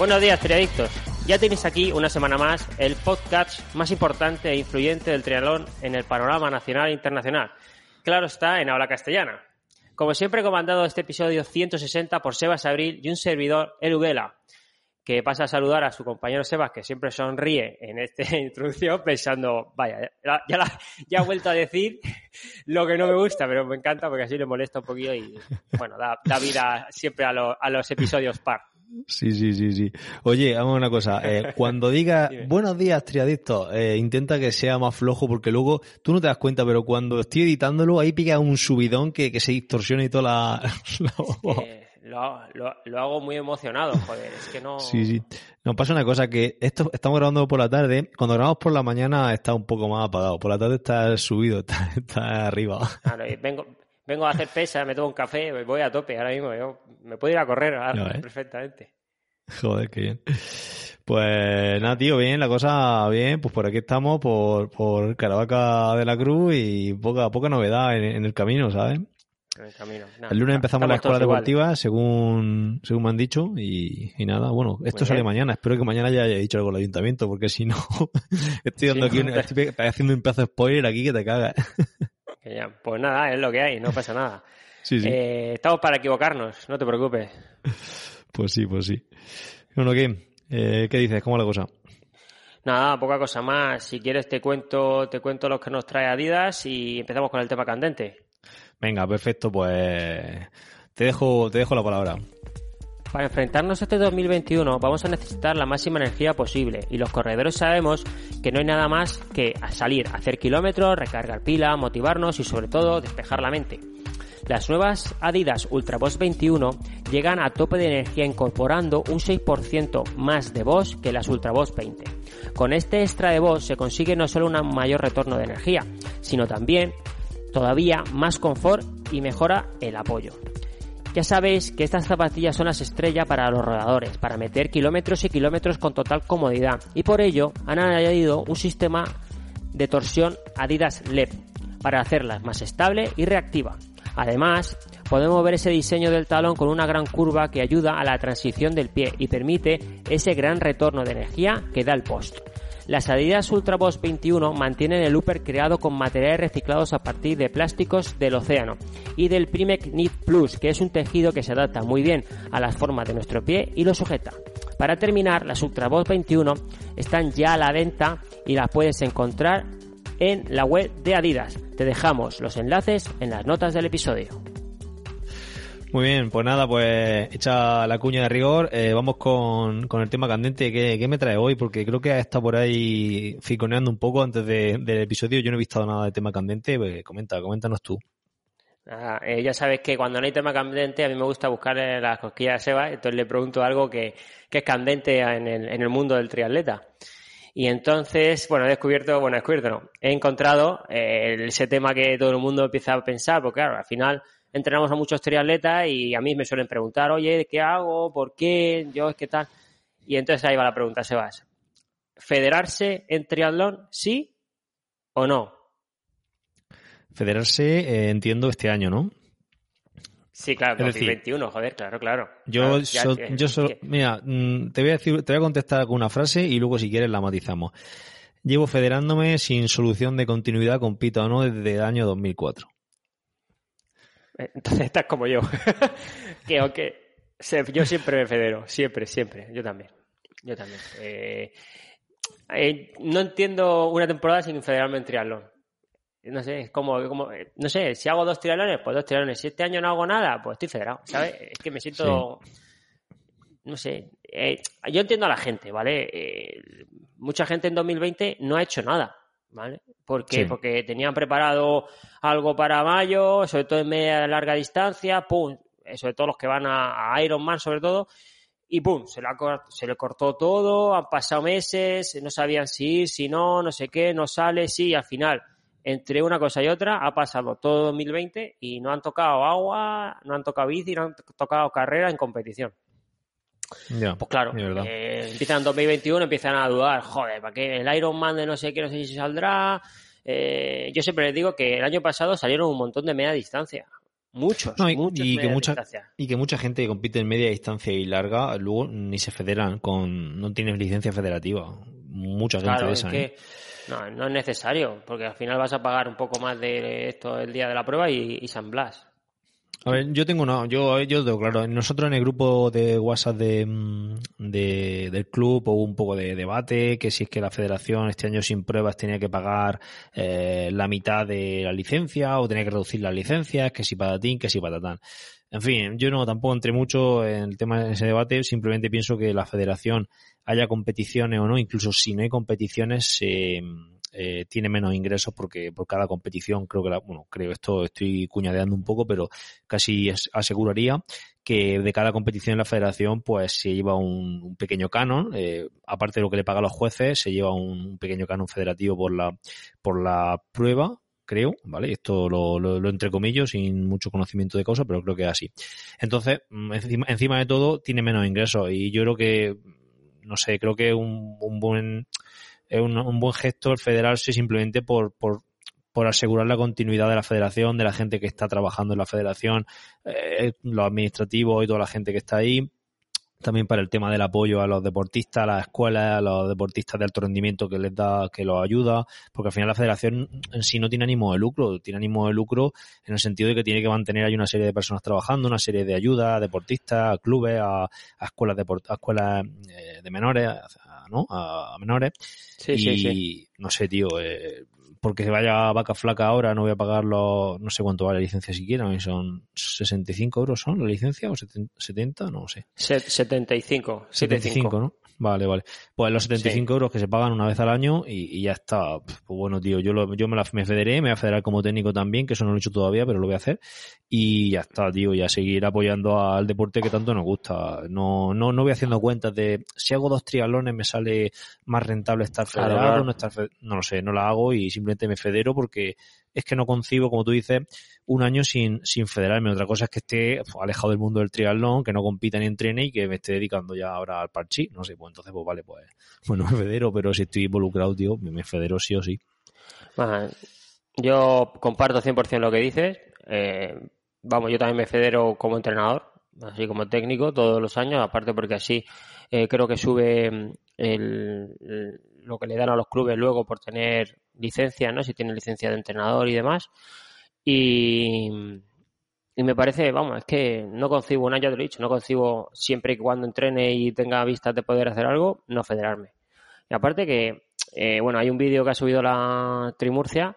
Buenos días, triadictos. Ya tenéis aquí una semana más el podcast más importante e influyente del triatlón en el panorama nacional e internacional. Claro está, en habla castellana. Como siempre, he comandado este episodio 160 por Sebas Abril y un servidor, Eruguela, que pasa a saludar a su compañero Sebas, que siempre sonríe en esta introducción, pensando, vaya, ya, ya, ha vuelto a decir lo que no me gusta, pero me encanta porque así le molesta un poquito y, bueno, da, vida siempre a, a los episodios par. Sí, sí, sí, sí. Oye, vamos a una cosa. Eh, cuando diga buenos días, triadictos, eh, intenta que sea más flojo porque luego tú no te das cuenta, pero cuando estoy editándolo, ahí pica un subidón que, se distorsiona y toda la. lo, hago muy emocionado, joder. Es que no. Sí, sí. Nos pasa una cosa que esto estamos grabando por la tarde. Cuando grabamos por la mañana está un poco más apagado. Por la tarde está subido, está, arriba. Claro, vengo, vengo a hacer pesas, me tomo un café, voy a tope ahora mismo. Yo me puedo ir a correr perfectamente. Joder, qué bien. Pues nada, tío, bien, la cosa bien. Pues por aquí estamos, por, por Caravaca de la Cruz y poca, poca novedad en, el camino, ¿sabes? En el camino. el lunes empezamos la escuela deportiva, según, según me han dicho, y, nada, bueno, esto sale mañana. Espero que mañana ya haya dicho algo el ayuntamiento, porque si no, estoy dando aquí, estoy haciendo un pedazo de spoiler aquí que te cagas. Pues nada, es lo que hay, no pasa nada. Eh, estamos para equivocarnos, no te preocupes. Pues sí, pues sí. Bueno, ¿qué? Eh, ¿Qué dices? ¿Cómo la cosa? Nada, poca cosa más. Si quieres te cuento, te cuento los que nos trae Adidas y empezamos con el tema candente. Venga, perfecto, pues te dejo, te dejo la palabra. Para enfrentarnos a este 2021 vamos a necesitar la máxima energía posible y los corredores sabemos que no hay nada más que salir, hacer kilómetros, recargar pila, motivarnos y sobre todo despejar la mente. Las nuevas Adidas Ultra Boss 21 llegan a tope de energía incorporando un 6% más de Boss que las Ultra Boss 20. Con este extra de Boss se consigue no solo un mayor retorno de energía, sino también todavía más confort y mejora el apoyo. Ya sabéis que estas zapatillas son las estrellas para los rodadores, para meter kilómetros y kilómetros con total comodidad, y por ello han añadido un sistema de torsión Adidas LED para hacerlas más estable y reactiva. Además, podemos ver ese diseño del talón con una gran curva que ayuda a la transición del pie y permite ese gran retorno de energía que da el post. Las Adidas Ultra Boss 21 mantienen el upper creado con materiales reciclados a partir de plásticos del océano y del Primec Knit Plus, que es un tejido que se adapta muy bien a las formas de nuestro pie y lo sujeta. Para terminar, las Ultra Boss 21 están ya a la venta y las puedes encontrar en la web de Adidas. Te dejamos los enlaces en las notas del episodio. Muy bien, pues nada, pues hecha la cuña de rigor, eh, vamos con, con, el tema candente. ¿Qué, ¿Qué, me trae hoy? Porque creo que estado por ahí ficoneando un poco antes del episodio. Yo no he visto nada de tema candente. Pues comenta, coméntanos tú. Eh, ya sabes que cuando no hay tema candente, a mí me gusta buscar las cosquillas de Seba, entonces le pregunto algo que, que es candente en el, en el mundo del triatleta. Y entonces, bueno, he descubierto, bueno, he descubierto, no, he encontrado eh, ese tema que todo el mundo empieza a pensar, porque claro, al final entrenamos a muchos triatletas y a mí me suelen preguntar, oye, ¿qué hago? ¿Por qué? Yo es que tal. Y entonces ahí va la pregunta, Sebas. ¿Federarse en triatlón, sí o no? Federarse, eh, entiendo, este año, ¿no? Sí, claro, 2021, joder, claro, claro. Yo, yo mira, mm, te voy a decir, te voy a contestar con una frase y luego si quieres la matizamos. Llevo federándome sin solución de continuidad, compito o no, desde el año 2004. Entonces estás como yo. que aunque yo siempre me federo, siempre, siempre, yo también. Yo también. Eh, eh, no entiendo una temporada sin federarme en triatlón. No sé, es como, como, no sé, si hago dos triatlones, pues dos triatlones. Si este año no hago nada, pues estoy federado, ¿sabes? Es que me siento, no sé, eh, yo entiendo a la gente, ¿vale? mucha gente en 2020 no ha hecho nada. ¿Vale? ¿Por qué? Porque tenían preparado algo para mayo, sobre todo en media larga distancia, pum, eh, sobre todo los que van a, a Ironman sobre todo, y pum, se, se le cortó todo, han pasado meses, no sabían si ir, si no, no sé qué, no sale, sí, al final, entre una cosa y otra, ha pasado todo 2020 y no han tocado agua, no han tocado bici, no han tocado carrera en competición pues claro, eh, empiezan en 2021, empiezan a dudar, joder, ¿para qué el Iron Man de no sé qué, no sé si saldrá? Eh, yo siempre les digo que el año pasado salieron un montón de media distancia. Muchos, No, y, muchos y que mucha, y que mucha gente que compite en media distancia y larga luego ni se federan con no tienen licencia federativa mucha gente Claro, de es esa ¿eh? no, no es necesario, porque al final vas a pagar un poco más de esto el día de la prueba y, y San Blas. A ver, yo tengo una, yo, yo tengo claro, nosotros en el grupo de WhatsApp de, mm, de- del club hubo un poco de debate, que si es que la federación este año sin pruebas tenía que pagar eh, la mitad de la licencia o tenía que reducir las licencias, que si patatín, que si patatán. En fin, yo no tampoco entré mucho en el tema de ese debate, simplemente pienso que la federación haya competiciones o no, incluso si no hay competiciones, eh, eh, tiene menos ingresos porque por cada competición creo que la, bueno, creo esto estoy cuñadeando un poco, pero casi aseguraría que de cada competición en la federación pues se lleva un, un pequeño canon, eh, aparte de lo que le pagan los jueces, se lleva un, pequeño canon federativo por la, por la prueba, creo, ¿vale? Esto lo, lo, lo entrecomillo sin mucho conocimiento de causa, pero creo que es así. Entonces, mm, encima, encima de todo, tiene menos ingresos y yo creo que, no sé, creo que un, un buen, es un, un buen gesto el federarse simplemente por, por, por asegurar la continuidad de la federación, de la gente que está trabajando en la federación, eh, los administrativos y toda la gente que está ahí. También para el tema del apoyo a los deportistas, a las escuelas, a los deportistas de alto rendimiento que les da, que los ayuda, porque al final la federación en sí no tiene ánimo de lucro, tiene ánimo de lucro en el sentido de que tiene que mantener ahí una serie de personas trabajando, una serie de ayudas a deportistas, a clubes, a, escuelas de, a escuelas eh, de menores, ¿no? A, a menores. Sí, y sí, sí. no sé, tío, eh, porque se vaya vaca flaca ahora, no voy a pagar los, no sé cuánto vale la licencia siquiera, son 65 euros son la licencia o 70, no sé. Se- 75. 75, ¿no? Vale, vale. Pues los 75 Sí. euros que se pagan una vez al año y, y ya está. Pues bueno, tío, yo, lo, yo me, la, me federé, me voy a federar como técnico también, que eso no lo he hecho todavía, pero lo voy a hacer. Y ya está, tío, y a seguir apoyando al deporte que tanto nos gusta. No, no, no voy haciendo cuentas de si hago dos triatlones me sale más rentable estar federado, claro. no estar fe- no lo sé, no la hago y simplemente me federo porque es que no concibo, como tú dices, un año sin, sin federarme. Otra cosa es que esté pues, alejado del mundo del triatlón, que no compita ni entrene y que me esté dedicando ya ahora al parchí. No sé, pues entonces, pues vale, pues, bueno, me federo, pero si estoy involucrado, tío, me, federo sí o sí. Yo comparto 100% lo que dices. Eh, vamos, yo también me federo como entrenador, así como técnico, todos los años, aparte porque así eh, creo que sube mm, el- el- lo que le dan a los clubes luego por tener licencia, ¿no? Si tienen licencia de entrenador y demás. Y, y me parece, vamos, es que no concibo, un año te lo he dicho, no concibo siempre y cuando entrene y tenga vistas de poder hacer algo, no federarme. Y aparte que, eh, bueno, hay un vídeo que ha subido la Trimurcia,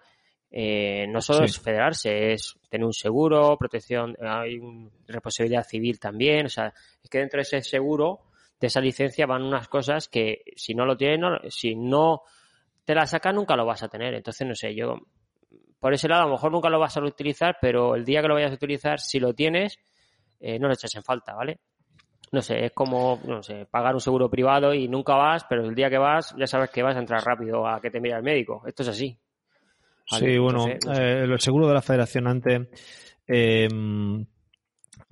eh, no solo Sí. es federarse, es tener un seguro, protección, hay un- responsabilidad civil también, o sea, es que dentro de ese seguro, de esa licencia, van unas cosas que si no lo tienes, no- si no te la sacas, nunca lo vas a tener. Entonces, no sé, yo, por ese lado, a lo mejor nunca lo vas a utilizar, pero el día que lo vayas a utilizar, si lo tienes, eh, no lo echas en falta, ¿vale? No sé, es como, no sé, pagar un seguro privado y nunca vas, pero el día que vas, ya sabes que vas a entrar rápido a que te mire el médico. Esto es así. Vale, Sí, bueno, entonces, no sé. eh, el seguro de la federación antes, eh,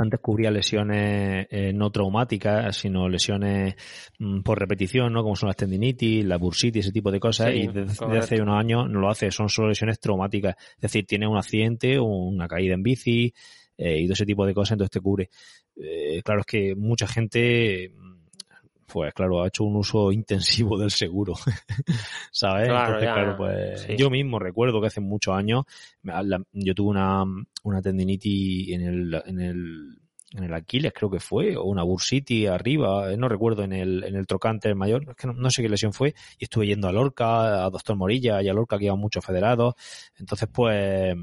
antes cubría lesiones eh, no traumáticas, sino lesiones mm, por repetición, ¿no? Como son las tendinitis, la bursitis, ese tipo de cosas. Sí, y desde, hace unos años no lo hace, son solo lesiones traumáticas. Es decir, tienes un accidente, una caída en bici eh, y todo ese tipo de cosas, entonces te cubre. Eh, claro, es que mucha gente, pues claro, ha hecho un uso intensivo del seguro. ¿Sabes? Claro, Entonces, ya, claro, pues sí. yo mismo recuerdo que hace muchos años la- yo tuve una, una tendinitis en el, en el en el Aquiles creo que fue, o una bursitis arriba, eh, no recuerdo, en el, en el trocante el mayor, es que no, no sé qué lesión fue, y estuve yendo a Lorca, a Doctor Morilla y a Lorca que iban muchos federados, entonces pues,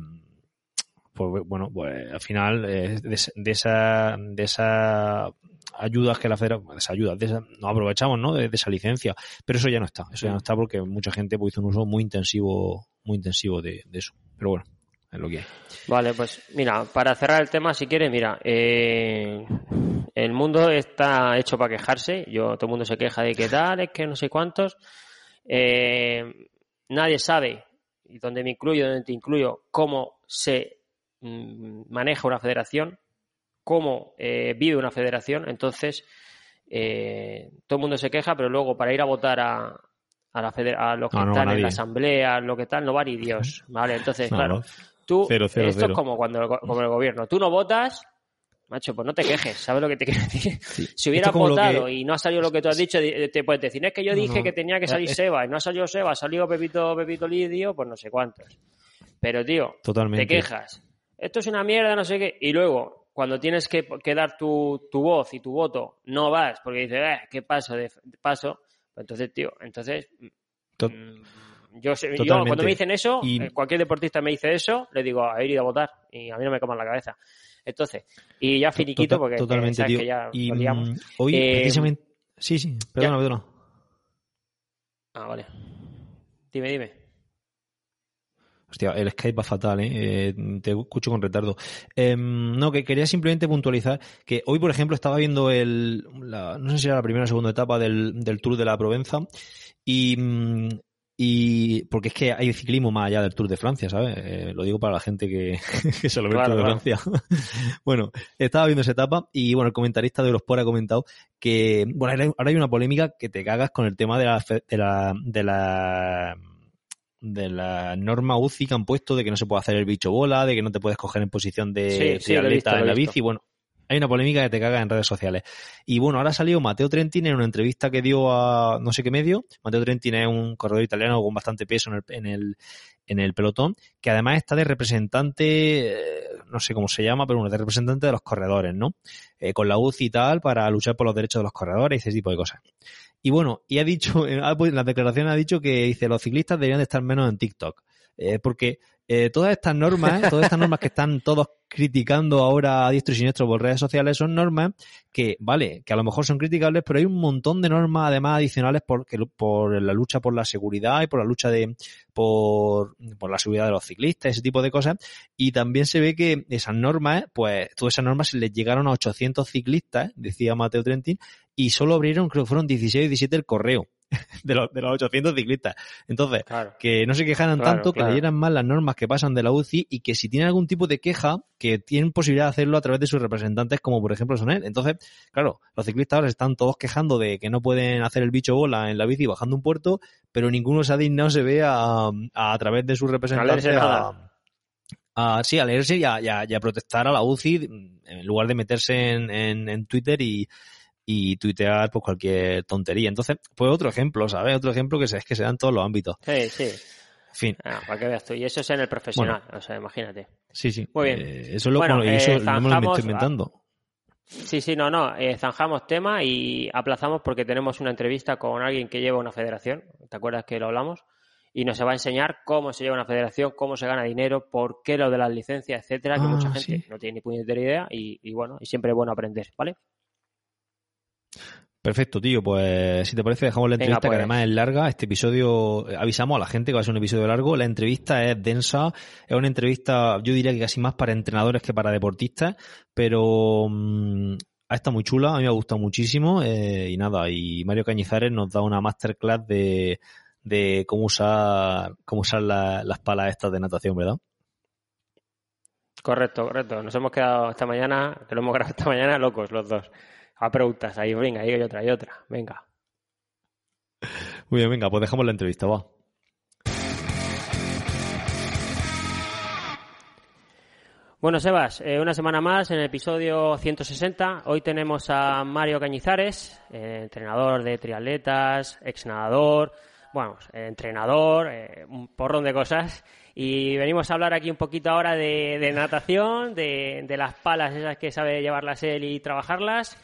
pues bueno, pues al final eh, de, de esa, de esa ayudas que la federación, de esa ayuda, de esa- nos aprovechamos, ¿no? De, esa licencia, pero eso ya no está, eso ya no está porque mucha gente pues, hizo un uso muy intensivo, muy intensivo de, eso, pero bueno, es lo que hay. Vale, pues mira, para cerrar el tema, si quieres, mira, eh, el mundo está hecho para quejarse. Yo, todo el mundo se queja de que tal, es que no sé cuántos. Eh, nadie sabe, y donde me incluyo, donde te incluyo, cómo se maneja una federación, cómo eh, vive una federación. Entonces, eh, todo el mundo se queja, pero luego para ir a votar a, a, la feder- a los que no están en la asamblea, lo que tal, no va ni Dios. Vale, entonces, No, claro. no. tú, esto es como cuando como el gobierno, tú no votas, macho, pues no te quejes, ¿sabes lo que te quiero decir? Si hubieras votado y no ha salido lo que tú has dicho, te puedes decir, es que yo dije que tenía que salir Seba y no ha salido Seba, ha salido Pepito, Pepito Lidio, pues no sé cuántos. Pero, tío, te quejas. Esto es una mierda, no sé qué. Y luego, cuando tienes que, dar tu, voz y tu voto, no vas porque dices, eh, ¿qué paso? De, paso. Pues entonces, tío, entonces... Mm, yo, yo, cuando me dicen eso, eh, cualquier deportista me dice eso, le digo, a ir a votar. Y a mí no me coman la cabeza. Entonces, y ya finiquito porque totalmente, que ya y, mm, Hoy, eh, precisamente... Sí, sí, perdona, perdona. Ah, vale. Dime, dime. Hostia, el Skype va fatal, ¿eh? eh te escucho con retardo. Em, no, que quería simplemente puntualizar que hoy, por ejemplo, estaba viendo el, no sé si era la primera o segunda etapa del, del Tour de la Provenza y mm, y porque es que hay ciclismo más allá del Tour de Francia, ¿sabes? Eh, lo digo para la gente que, que se lo ve el Tour de Francia. bueno, estaba viendo esa etapa y bueno, el comentarista de Eurosport ha comentado que, bueno, ahora hay una polémica que te cagas con el tema de la, de la, de la, de la norma UCI que han puesto de que no se puede hacer el bicho bola, de que no te puedes coger en posición de sí, en la bici. Bueno, hay una polémica que te caga en redes sociales. Y bueno, ahora ha salido Mateo Trentin en una entrevista que dio a no sé qué medio. Mateo Trentin es un corredor italiano con bastante peso en el, en el, en el pelotón, que además está de representante, eh, no sé cómo se llama, pero bueno, de representante de los corredores, ¿no? Eh, con la UCI y tal, para luchar por los derechos de los corredores y ese tipo de cosas. Y bueno, y ha dicho, en la declaración ha dicho que dice los ciclistas deberían de estar menos en TikTok. Eh, porque eh, todas estas normas, todas estas normas que están todos criticando ahora a diestro y siniestro por redes sociales son normas que, vale, que a lo mejor son criticables, pero hay un montón de normas además adicionales por, por la lucha por la seguridad y por la lucha de, por, por la seguridad de los ciclistas, ese tipo de cosas. Y también se ve que esas normas, pues, todas esas normas les llegaron a 800 ciclistas, decía Mateo Trentin, y solo abrieron, creo que fueron 16 o 17 el correo. de, los, de los 800 ciclistas. Entonces, que no se quejaran tanto, que leyeran más las normas que pasan de la UCI y que si tienen algún tipo de queja, que tienen posibilidad de hacerlo a través de sus representantes, como por ejemplo son él. Entonces, claro, los ciclistas ahora están todos quejando de que no pueden hacer el bicho bola en la bici bajando un puerto, pero ninguno se ha dignado, se ve a, a, través de sus representantes a, a, sí, a leerse y a, y a, protestar a la UCI en lugar de meterse en, en, en Twitter y, y tuitear pues cualquier tontería. Entonces, pues otro ejemplo, ¿sabes? Otro ejemplo que es que se da en todos los ámbitos. Sí, sí. En fin. Ah, para que veas tú. Y eso es en el profesional, o sea, imagínate. Sí, sí. Muy bien. Eh, eso es lo, bueno, eso eh, no me lo estoy inventando. Sí, sí, no, no. Eh, zanjamos tema y aplazamos porque tenemos una entrevista con alguien que lleva una federación. ¿Te acuerdas que lo hablamos? Y nos va a enseñar cómo se lleva una federación, cómo se gana dinero, por qué lo de las licencias, etcétera, que ah, mucha gente no tiene ni puñetera idea y, y bueno, y siempre es bueno aprender, ¿vale? Perfecto, tío. Pues si te parece, dejamos la entrevista, que pues. además es larga. Este episodio, eh, avisamos a la gente que va a ser un episodio largo. La entrevista es densa. Es una entrevista, yo diría que casi más para entrenadores que para deportistas. Pero mm, ha estado muy chula, a mí me ha gustado muchísimo. Eh, y nada, y Mario Cañizares nos da una masterclass de, de cómo usar, cómo usar las palas estas de natación, ¿verdad? Correcto, correcto. Nos hemos quedado esta mañana, que lo hemos grabado esta mañana, locos los dos a preguntas ahí, venga, ahí hay otra, hay otra, venga. Muy bien, venga, pues dejamos la entrevista, va. Bueno, Sebas, eh, una semana más en el episodio 160. Hoy tenemos a Mario Cañizares, eh, entrenador de triatletas, ex nadador, bueno, eh, entrenador, un porrón de cosas. Y venimos a hablar aquí un poquito ahora de, natación, de, de, las palas esas que sabe llevarlas él y trabajarlas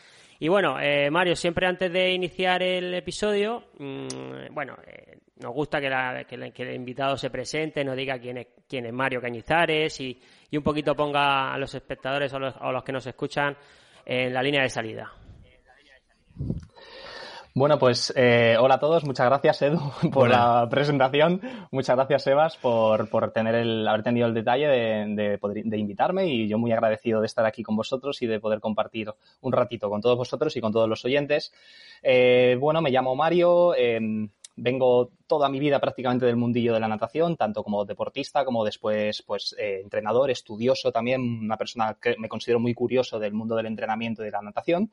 y bueno, eh, Mario, siempre antes de iniciar el episodio, mm, bueno, eh, nos gusta que, el invitado se presente, nos diga quién es, quién es Mario Cañizares y, un poquito ponga a los espectadores o los, los que nos escuchan en la línea de salida. Bueno, pues eh, hola a todos, muchas gracias Edu por la presentación, muchas gracias Sebas por, por tener el, haber tenido el detalle de, de, invitarme y yo muy agradecido de estar aquí con vosotros y de poder compartir un ratito con todos vosotros y con todos los oyentes. Eh, bueno, me llamo Mario, em, vengo toda mi vida prácticamente del mundillo de la natación, tanto como deportista como después pues eh, entrenador, estudioso también, una persona que me considero muy curioso del mundo del entrenamiento y de la natación.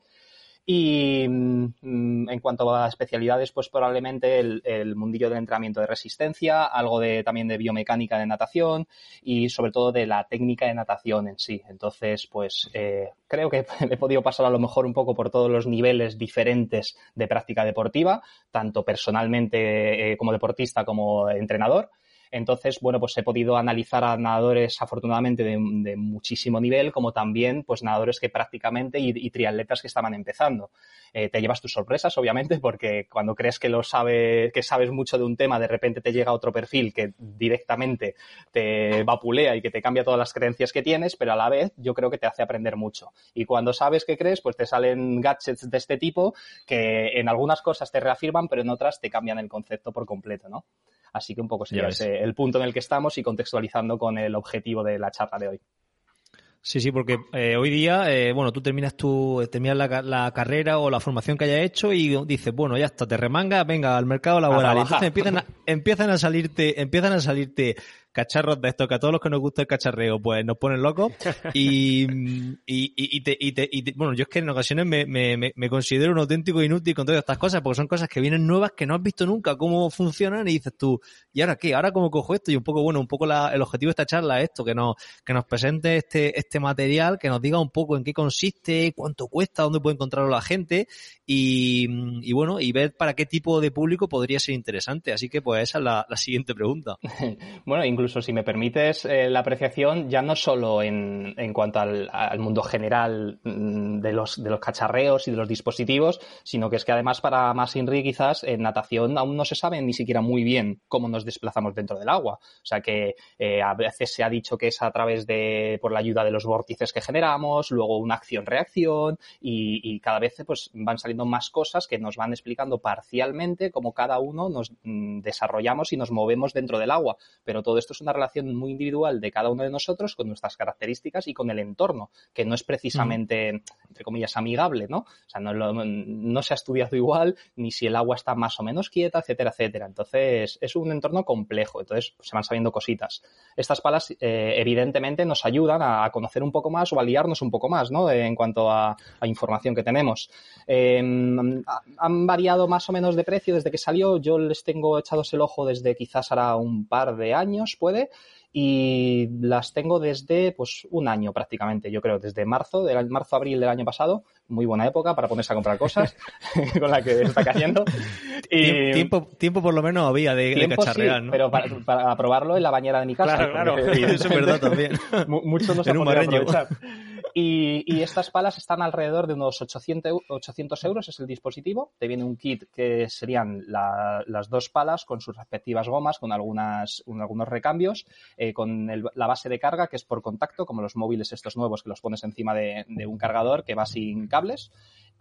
Y mm, en cuanto a especialidades, pues probablemente el, mundillo del entrenamiento de resistencia, algo de también de biomecánica de natación y sobre todo de la técnica de natación en sí. Entonces, pues eh, creo que he podido pasar a lo mejor un poco por todos los niveles diferentes de práctica deportiva, tanto personalmente eh, como deportista como entrenador. Entonces, bueno, pues he podido analizar a nadadores afortunadamente de, muchísimo nivel, como también pues nadadores que prácticamente y, triatletas que estaban empezando. Eh, te llevas tus sorpresas, obviamente, porque cuando crees que lo sabe, que sabes mucho de un tema, de repente te llega otro perfil que directamente te vapulea y que te cambia todas las creencias que tienes, pero a la vez yo creo que te hace aprender mucho. Y cuando sabes qué crees, pues te salen gadgets de este tipo que en algunas cosas te reafirman, pero en otras te cambian el concepto por completo, ¿no? Así que un poco sería ese el punto en el que estamos y contextualizando con el objetivo de la charla de hoy. Sí, sí, porque eh, hoy día, eh, bueno, tú terminas tu, terminas la, carrera o la formación que hayas hecho y dices, bueno, ya está, te remangas, venga al mercado laboral. entonces empiezan empiezan a salirte, empiezan a salirte cacharros de estos que a todos los que nos gusta el cacharreo, pues nos ponen locos. Y, y, y, te, y, te, y bueno, yo es que en ocasiones me, me, me, considero un auténtico inútil con todas estas cosas, porque son cosas que vienen nuevas que no has visto nunca cómo funcionan y dices tú, ¿y ahora qué? ¿Ahora cómo cojo esto? Y un poco, bueno, un poco la, el objetivo de esta charla es esto, que nos, que nos presente este, este material, que nos diga un poco en qué consiste, cuánto cuesta, dónde puede encontrarlo la gente y, y bueno, y ver para qué tipo de público podría ser interesante. Así que pues esa es la, la siguiente pregunta. bueno, incluso incluso si me permites eh, la apreciación, ya no solo en, en cuanto al, mundo general mm, de los, de los cacharreos y de los dispositivos, sino que es que además para más Inri quizás en natación aún no se sabe ni siquiera muy bien cómo nos desplazamos dentro del agua. O sea que eh, a veces se ha dicho que es a través de, por la ayuda de los vórtices que generamos, luego una acción-reacción y, y, cada vez pues van saliendo más cosas que nos van explicando parcialmente cómo cada uno nos mm, desarrollamos y nos movemos dentro del agua. Pero todo esto es una relación muy individual de cada uno de nosotros con nuestras características y con el entorno, que no es precisamente, entre comillas, amigable, ¿no? O sea, no, no, se ha estudiado igual, ni si el agua está más o menos quieta, etcétera, etcétera. Entonces, es un entorno complejo, entonces se van sabiendo cositas. Estas palas, eh, evidentemente, nos ayudan a, conocer un poco más o a liarnos un poco más, ¿no? En cuanto a, información que tenemos. Em, han variado más o menos de precio desde que salió. Yo les tengo echados el ojo desde quizás ahora un par de años, puede, y las tengo desde pues un año prácticamente, yo creo, desde marzo, del marzo abril del año pasado, muy buena época para ponerse a comprar cosas con la que está cayendo. Y, tiempo, tiempo por lo menos había de, tiempo, cacharrear, Pero para, probarlo en la bañera de mi casa. Claro, claro, eso es verdad también. Muchos no se han aprovechar. Y, estas palas están alrededor de unos 800, 800 euros, es el dispositivo. Te viene un kit que serían las dos palas con sus respectivas gomas, con algunas, algunos recambios, eh, con la base de carga que es por contacto, como los móviles estos nuevos que los pones encima de, de un cargador que va sin cables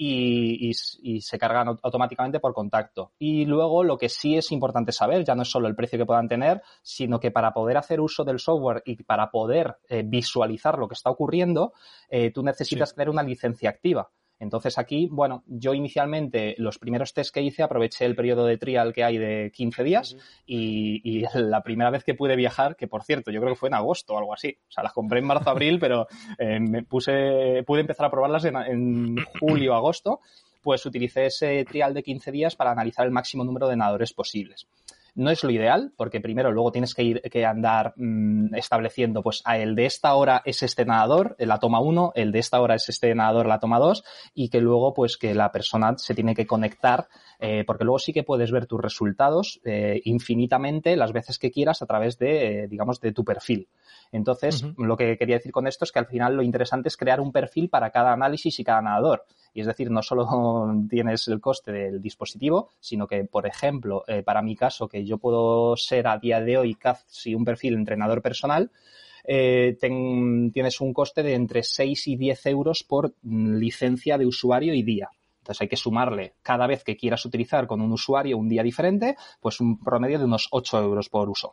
y, se cargan automáticamente por contacto. Y luego lo que sí es importante saber, ya no es solo el precio que puedan tener, sino que para poder hacer uso del software y para poder eh, visualizar lo que está ocurriendo, eh, tú necesitas tener una licencia activa. Entonces aquí, bueno, yo inicialmente los primeros test que hice aproveché el periodo de trial que hay de 15 días y, la primera vez que pude viajar, que por cierto, yo creo que fue en agosto o algo así. O sea, las compré en marzo, abril, pero eh, me puse, pude empezar a probarlas en, en julio, agosto, pues utilicé ese trial de 15 días para analizar el máximo número de nadadores posibles. No es lo ideal, porque primero luego tienes que ir que andar mm, estableciendo, pues a el de esta hora es este nadador, la toma 1, el de esta hora es este nadador, la toma 2, y que luego pues que la persona se tiene que conectar, eh, porque luego sí que puedes ver tus resultados eh, infinitamente las veces que quieras a través de, eh, digamos, de tu perfil. Entonces, lo que quería decir con esto es que al final lo interesante es crear un perfil para cada análisis y cada nadador. Y es decir, no solo tienes el coste del dispositivo, sino que, por ejemplo, eh, para mi caso, que yo puedo ser a día de hoy casi un perfil entrenador personal, eh, tienes un coste de entre 6 y 10 euros por mm, licencia de usuario y día. Entonces hay que sumarle cada vez que quieras utilizar con un usuario un día diferente, pues un promedio de unos 8 euros por uso.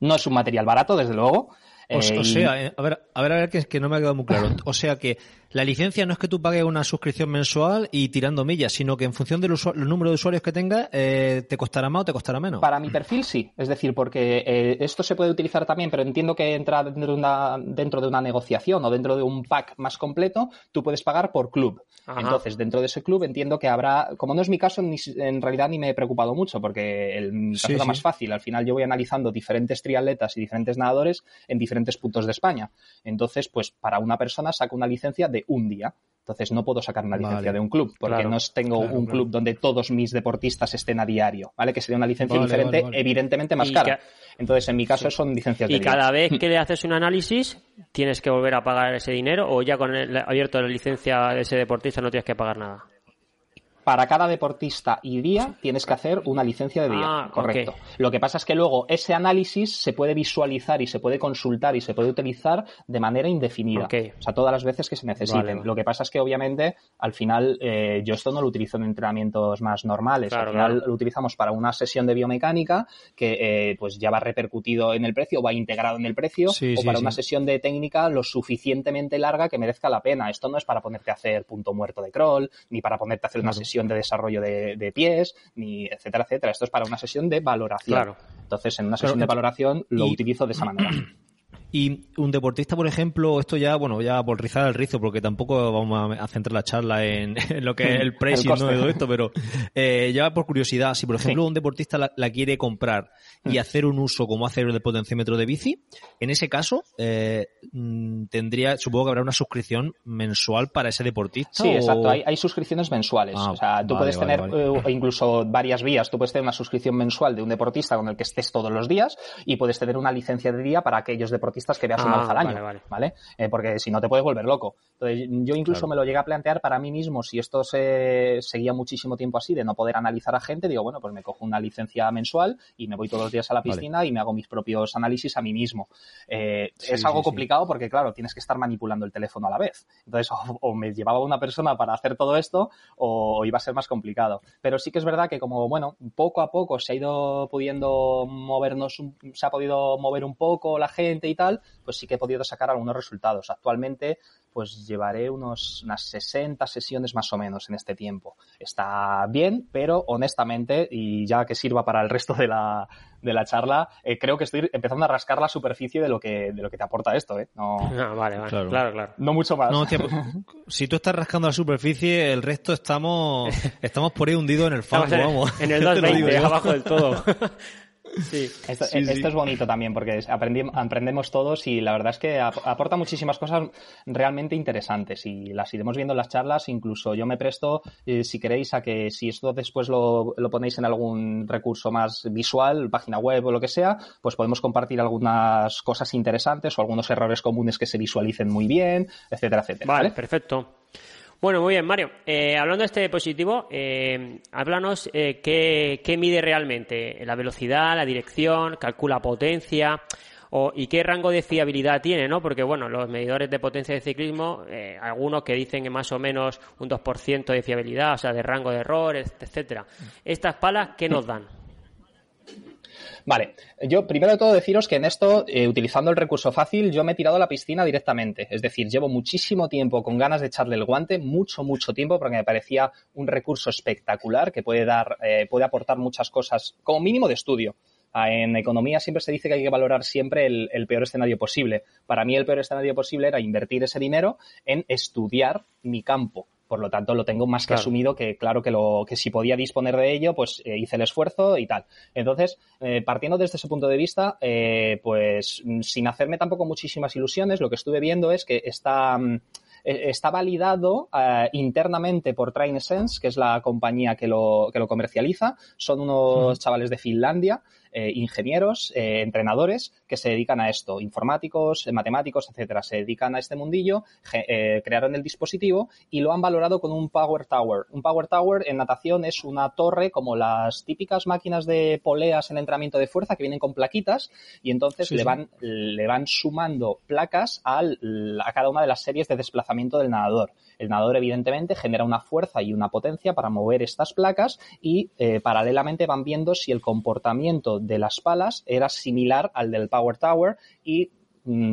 No es un material barato, desde luego. O, eh, sea, a ver, a ver, a ver, que, que no me ha quedado muy claro. O sea que La licencia no es que tú pagues una suscripción mensual y tirando millas, sino que en función del número de usuarios que tengas, eh, te costará más o te costará menos. Para mi perfil sí, es decir, porque eh, esto se puede utilizar también, pero entiendo que entra dentro de, una, dentro de una negociación o dentro de un pack más completo, tú puedes pagar por club. Entonces, dentro de ese club entiendo que habrá, como no es mi caso, en realidad ni me he preocupado mucho, porque el caso más fácil. Al final yo voy analizando diferentes triatletas y diferentes nadadores en diferentes puntos de España. Entonces, pues para una persona saco una licencia de un día. Entonces no puedo sacar una licencia de un club, porque no tengo un club donde todos mis deportistas estén a diario, ¿vale? Que sería una licencia diferente, evidentemente más cara. Entonces, en mi caso son licencias de Y cada vez que le haces un análisis, tienes que volver a pagar ese dinero, o ya con el abierto la licencia de ese deportista no tienes que pagar nada para cada deportista y día tienes que hacer una licencia de día. Ah, correcto. Lo que pasa es que luego ese análisis se puede visualizar y se puede consultar y se puede utilizar de manera indefinida. O sea, todas las veces que se necesiten. Lo que pasa es que obviamente al final eh, yo esto no lo utilizo en entrenamientos más normales. al final lo utilizamos para una sesión de biomecánica que eh, pues ya va repercutido en el precio o va integrado en el precio o para una sesión de técnica lo suficientemente larga que merezca la pena. Esto no es para ponerte a hacer punto muerto de crawl ni para ponerte a hacer una sesión de desarrollo de, pies, ni etcétera, etcétera. Esto es para una sesión de valoración. Entonces, en una sesión de valoración lo utilizo de esa manera. Y un deportista, por ejemplo, esto ya, bueno, ya por rizar el rizo, porque tampoco vamos a centrar la charla en, lo que es el precio de todo esto, pero eh, ya por curiosidad, si por ejemplo un deportista la, quiere comprar y mm. hacer un uso como hacer el potenciómetro de bici, en ese caso eh, mm, tendría, supongo que habrá una suscripción mensual para ese deportista. Sí, exacto, hay, suscripciones mensuales. Ah, o sea, tú puedes tener eh, incluso varias vías, tú puedes tener una suscripción mensual de un deportista con el que estés todos los días y puedes tener una licencia de día para aquellos deportistas que veas una vez ah, al año, ¿vale? Eh, porque si no te puedes volver loco. Entonces, yo incluso me lo llegué a plantear para mí mismo, si esto se seguía muchísimo tiempo así de no poder analizar a gente, digo, bueno, pues me cojo una licencia mensual y me voy todos los días a la piscina y me hago mis propios análisis a mí mismo. Eh, es algo complicado porque, claro, tienes que estar manipulando el teléfono a la vez. Entonces, o, me llevaba una persona para hacer todo esto o, iba a ser más complicado. Pero sí que es verdad que como, bueno, poco a poco se ha ido pudiendo movernos, se ha podido mover un poco la gente y tal, pues sí que he podido sacar algunos resultados. Actualmente, pues llevaré unos, unas 60 sesiones más o menos en este tiempo. Está bien, pero honestamente, y ya que sirva para el resto de la, de la charla, eh, creo que estoy empezando a rascar la superficie de lo que, de lo que te aporta esto, ¿eh? No, vale, vale. Claro. claro, No mucho más. si tú estás rascando la superficie, el resto estamos, estamos por ahí hundidos en el fango, vamos. En el 220, abajo del todo. Sí. Esto, es bonito también porque aprendemos todos y la verdad es que aporta muchísimas cosas realmente interesantes y las iremos viendo en las charlas. Incluso yo me presto, eh, si queréis, a que si esto después lo, ponéis en algún recurso más visual, página web o lo que sea, pues podemos compartir algunas cosas interesantes o algunos errores comunes que se visualicen muy bien, etcétera, etcétera. Vale, perfecto. Bueno, muy bien, Mario. Eh, hablando de este dispositivo, eh, háblanos eh, qué, mide realmente. La velocidad, la dirección, calcula potencia o, y qué rango de fiabilidad tiene, ¿no? Porque, bueno, los medidores de potencia de ciclismo, eh, algunos que dicen que más o menos un 2% de fiabilidad, o sea, de rango de errores, etcétera. ¿Estas palas qué nos dan? Vale, yo primero de todo deciros que en esto, eh, utilizando el recurso fácil, yo me he tirado a la piscina directamente. Es decir, llevo muchísimo tiempo con ganas de echarle el guante, mucho, mucho tiempo, porque me parecía un recurso espectacular que puede dar, eh, puede aportar muchas cosas, como mínimo de estudio. Ah, en economía siempre se dice que hay que valorar siempre el, el, peor escenario posible. Para mí el peor escenario posible era invertir ese dinero en estudiar mi campo. Por lo tanto, lo tengo más que asumido que, claro, que, lo, que si podía disponer de ello, pues eh, hice el esfuerzo y tal. Entonces, eh, partiendo desde ese punto de vista, eh, pues mm, sin hacerme tampoco muchísimas ilusiones, lo que estuve viendo es que está mm, e, está validado internamente por TrainSense, que es la compañía que lo, que lo comercializa. Son unos chavales de Finlandia eh, ingenieros, eh, entrenadores que se dedican a esto, informáticos, matemáticos, etcétera. Se dedican a este mundillo, eh, crearon el dispositivo y lo han valorado con un Power Tower. Un Power Tower en natación es una torre como las típicas máquinas de poleas en entrenamiento de fuerza que vienen con plaquitas y entonces le, van, le van sumando placas al, a cada una de las series de desplazamiento del nadador. El nadador, evidentemente, genera una fuerza y una potencia para mover estas placas y paralelamente van viendo si el comportamiento de las palas era similar al del Power Tower y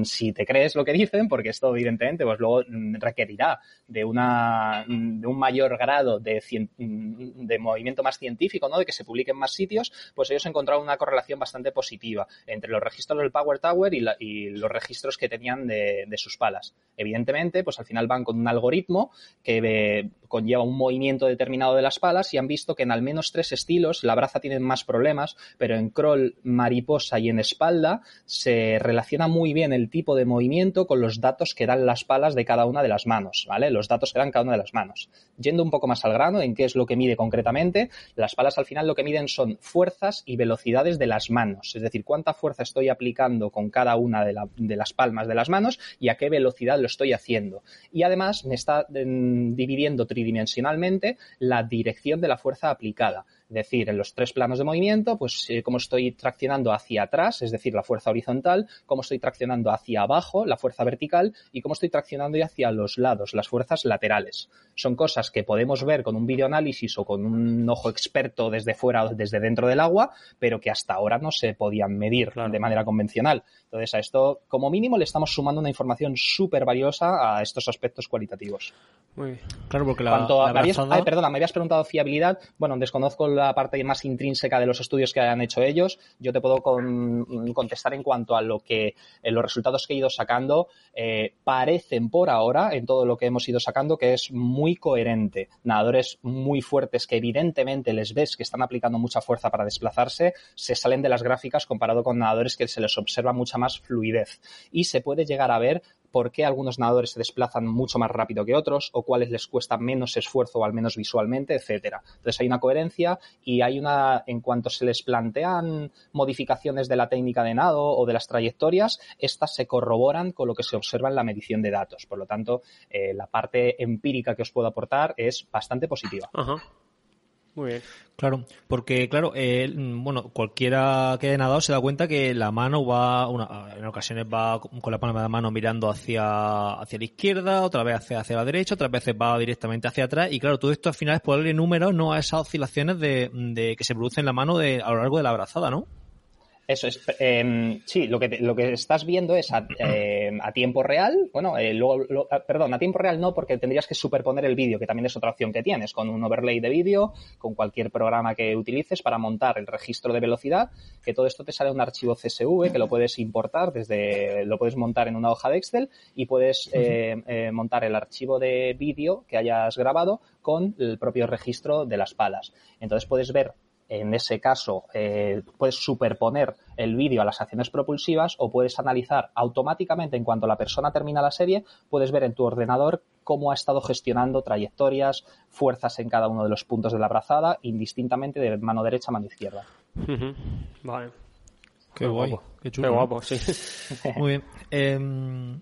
si te crees lo que dicen, porque esto evidentemente pues luego mm, requerirá de, una, de un mayor grado de, de movimiento más científico, ¿no? de que se publiquen más sitios, pues ellos encontraron una correlación bastante positiva entre los registros del Power Tower y, y los registros que tenían de, de, sus palas. Evidentemente, pues al final van con un algoritmo que eh, conlleva un movimiento determinado de las palas y han visto que en al menos tres estilos la braza tiene más problemas, pero en crawl, mariposa y en espalda se relaciona muy bien el tipo de movimiento con los datos que dan las palas de cada una de las manos, ¿vale? Los datos que dan cada una de las manos. Yendo un poco más al grano, en qué es lo que mide concretamente, las palas al final lo que miden son fuerzas y velocidades de las manos, es decir, cuánta fuerza estoy aplicando con cada una de, de las palmas de las manos y a qué velocidad lo estoy haciendo. Y además me está mm, dividiendo tridimensionalmente la dirección de la fuerza aplicada decir, en los tres planos de movimiento, pues eh, cómo estoy traccionando hacia atrás, es decir, la fuerza horizontal, cómo estoy traccionando hacia abajo, la fuerza vertical, y cómo estoy traccionando hacia los lados, las fuerzas laterales. Son cosas que podemos ver con un videoanálisis o con un ojo experto desde fuera o desde dentro del agua, pero que hasta ahora no se podían medir de manera convencional. Entonces, a esto, como mínimo, le estamos sumando una información súper valiosa a estos aspectos cualitativos. Muy Claro, porque la, perdona, me habías preguntado fiabilidad. Bueno, desconozco la parte más intrínseca de los estudios que hayan hecho ellos. Yo te puedo contestar en cuanto a lo que eh, los resultados que he ido sacando eh, parecen por ahora, en todo lo que hemos ido sacando, que es muy coherente. Nadadores muy fuertes que evidentemente les ves que están aplicando mucha fuerza para desplazarse, se salen de las gráficas comparado con nadadores que se les observa mucha más fluidez. Y se puede llegar a ver por qué algunos nadadores se desplazan mucho más rápido que otros o cuáles les cuesta menos esfuerzo o al menos visualmente, etcétera. Entonces hay una coherencia y hay una, en cuanto se les plantean modificaciones de la técnica de nado o de las trayectorias, estas se corroboran con lo que se observa en la medición de datos. Por lo tanto, eh, la parte empírica que os puedo aportar es bastante positiva. Muy bien. Claro, porque claro, eh, bueno, cualquiera que haya nadado se da cuenta que la mano va, una, en ocasiones va con la palma de la mano mirando hacia, hacia la izquierda, otra vez hacia, hacia la derecha, otras veces va directamente hacia atrás y claro, todo esto al final es ponerle números no a esas oscilaciones de, de que se producen en la mano de, a lo largo de la abrazada, ¿no? Eso es. Eh, sí, lo que, lo que estás viendo es a, em, tiempo real. Bueno, eh, luego, ah, perdón, a tiempo real no, porque tendrías que superponer el vídeo, que también es otra opción que tienes, con un overlay de vídeo, con cualquier programa que utilices para montar el registro de velocidad, que todo esto te sale un archivo CSV que lo puedes importar desde, lo puedes montar en una hoja de Excel y puedes eh, eh, montar el archivo de vídeo que hayas grabado con el propio registro de las palas. Entonces puedes ver en ese caso eh, puedes superponer el vídeo a las acciones propulsivas o puedes analizar automáticamente en cuanto la persona termina la serie, puedes ver en tu ordenador cómo ha estado gestionando trayectorias, fuerzas en cada uno de los puntos de la brazada, indistintamente de mano derecha a mano izquierda. Vale. Qué, guay. Qué chulo. Qué guapo, sí. Muy bien. Em,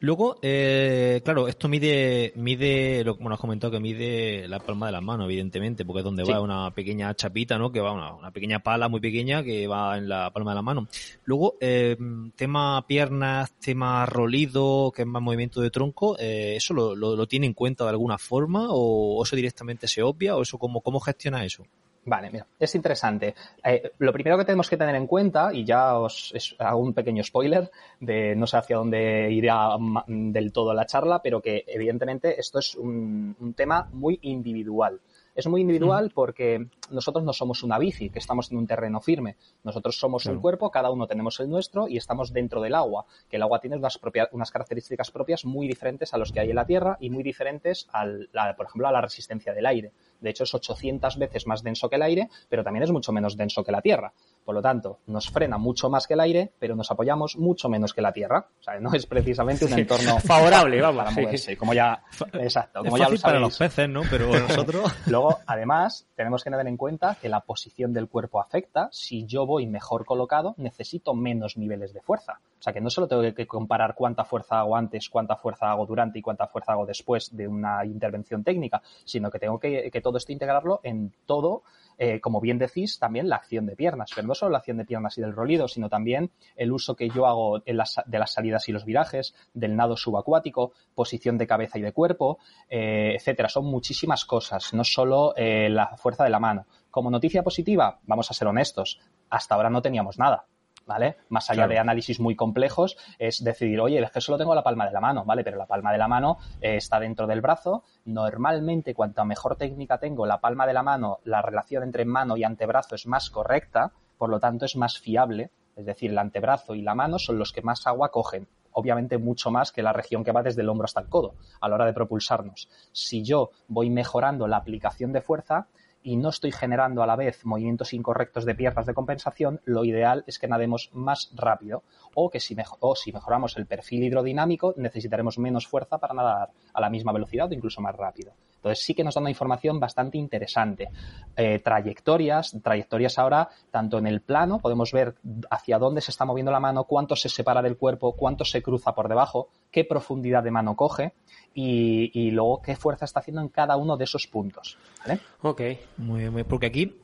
Luego, eh, claro, esto mide, mide, lo, bueno, has comentado que mide la palma de la mano, evidentemente, porque es donde va una pequeña chapita, ¿no? Que va una, una, pequeña pala muy pequeña que va en la palma de la mano. Luego, eh, tema piernas, tema rolido, que es más movimiento de tronco, eh, ¿eso lo, lo, lo, tiene en cuenta de alguna forma o, eso directamente se obvia o eso cómo, cómo gestiona eso? Vale, mira, es interesante. Eh, lo primero que tenemos que tener en cuenta, y ya os hago un pequeño spoiler de no sé hacia dónde irá del todo la charla, pero que evidentemente esto es un, un tema muy individual. Es muy individual porque nosotros no somos una bici, que estamos en un terreno firme. Nosotros somos un cuerpo, cada uno tenemos el nuestro y estamos dentro del agua, que el agua tiene unas, unas características propias muy diferentes a los que hay en la Tierra y muy diferentes, al, por ejemplo, a la resistencia del aire. De hecho, es 800 veces más denso que el aire, pero también es mucho menos denso que la Tierra. Por lo tanto, nos frena mucho más que el aire, pero nos apoyamos mucho menos que la Tierra. O sea, no es precisamente un entorno favorable, vamos, para moverse. Como ya, exacto, como es ya lo para los peces, ¿no? Pero nosotros. Luego, además, tenemos que tener en cuenta que la posición del cuerpo afecta. Si yo voy mejor colocado, necesito menos niveles de fuerza. O sea, que no solo tengo que comparar cuánta fuerza hago antes, cuánta fuerza hago durante y cuánta fuerza hago después de una intervención técnica, sino que tengo que, que todo esto integrarlo en todo eh, como bien decís, también la acción de piernas, pero no solo la acción de piernas y del rolido, sino también el uso que yo hago de las salidas y los virajes, del nado subacuático, posición de cabeza y de cuerpo, eh, etcétera. Son muchísimas cosas, no solo eh, la fuerza de la mano. Como noticia positiva, vamos a ser honestos, hasta ahora no teníamos nada. ¿Vale? Más allá de análisis muy complejos, es decidir, oye, es que solo tengo la palma de la mano, ¿vale? Pero la palma de la mano eh, está dentro del brazo. Normalmente, cuanto mejor técnica tengo la palma de la mano, la relación entre mano y antebrazo es más correcta, por lo tanto es más fiable. Es decir, el antebrazo y la mano son los que más agua cogen obviamente mucho más que la región que va desde el hombro hasta el codo a la hora de propulsarnos. Si yo voy mejorando la aplicación de fuerza, y no estoy generando a la vez movimientos incorrectos de piernas de compensación, lo ideal es que nademos más rápido o que si, o si mejoramos el perfil hidrodinámico necesitaremos menos fuerza para nadar a la misma velocidad o incluso más rápido. Entonces sí que nos da una información bastante interesante. Eh, trayectorias, trayectorias ahora tanto en el plano, podemos ver hacia dónde se está moviendo la mano, cuánto se separa del cuerpo, cuánto se cruza por debajo, qué profundidad de mano coge y, luego qué fuerza está haciendo en cada uno de esos puntos. ¿vale? Ok. Muy bien, porque aquí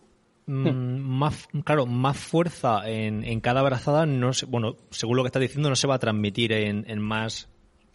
mm, hmm. más claro más fuerza en, en cada brazada no bueno según lo que estás diciendo no se va a transmitir en, en más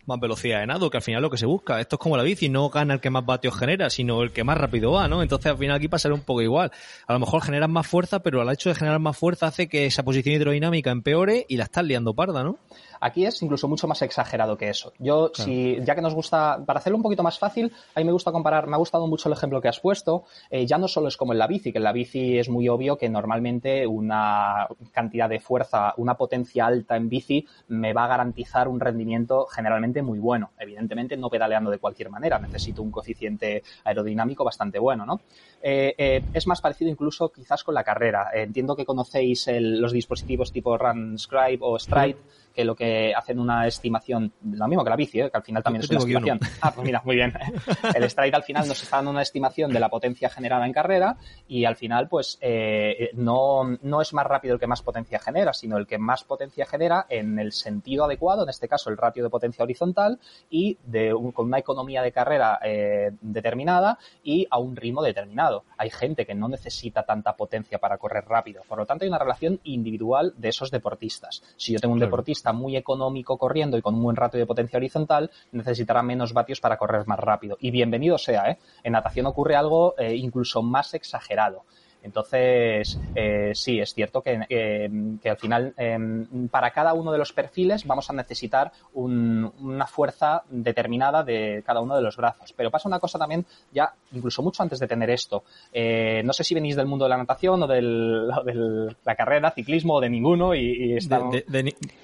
más velocidad de nado, que al final lo que se busca. Esto es como la bici, no gana el que más vatios genera, sino el que más rápido va, ¿no? Entonces al final aquí pasa un poco igual. A lo mejor generas más fuerza, pero al hecho de generar más fuerza hace que esa posición hidrodinámica empeore y la estás liando parda, ¿no? Aquí es incluso mucho más exagerado que eso. Yo, si, ya que nos gusta, para hacerlo un poquito más fácil, a mí me gusta comparar, me ha gustado mucho el ejemplo que has puesto. Eh, ya no solo es como en la bici, que en la bici es muy obvio que normalmente una cantidad de fuerza, una potencia alta en bici me va a garantizar un rendimiento generalmente muy bueno. Evidentemente, no pedaleando de cualquier manera, necesito un coeficiente aerodinámico bastante bueno, ¿no? Eh, eh, es más parecido incluso quizás con la carrera. entiendo que conocéis los dispositivos tipo RunScribe o Stride que lo que hacen una estimación, lo mismo que la bici, ¿eh? que al final también es una estimación. Ah, pues mira, muy bien. El stride al final nos está dando una estimación de la potencia generada en carrera y al final, pues, eh, no, no es más rápido el que más potencia genera, sino el que más potencia genera en el sentido adecuado, en este caso el ratio de potencia horizontal y de con una economía de carrera eh, determinada y a un ritmo determinado. Hay gente que no necesita tanta potencia para correr rápido. Por lo tanto, hay una relación individual de esos deportistas. Si yo tengo un deportista muy económico corriendo y con un buen ratio de potencia horizontal, necesitará menos vatios para correr más rápido. Y bienvenido sea, ¿eh? En natación ocurre algo eh, incluso más exagerado. Entonces, eh, sí, es cierto que, al final em, para cada uno de los perfiles vamos a necesitar una fuerza determinada de cada uno de los brazos. Pero pasa una cosa también, ya incluso mucho antes de tener esto. Eh, no sé si venís del mundo de la natación o de la carrera, ciclismo o de ninguno y,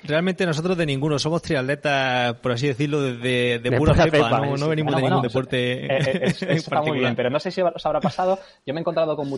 realmente nosotros de ninguno, somos triatletas, por así decirlo, de, pura cepa, ¿no? venimos de ningún deporte. Eh, está muy bien, pero no sé si os habrá pasado, yo me he encontrado con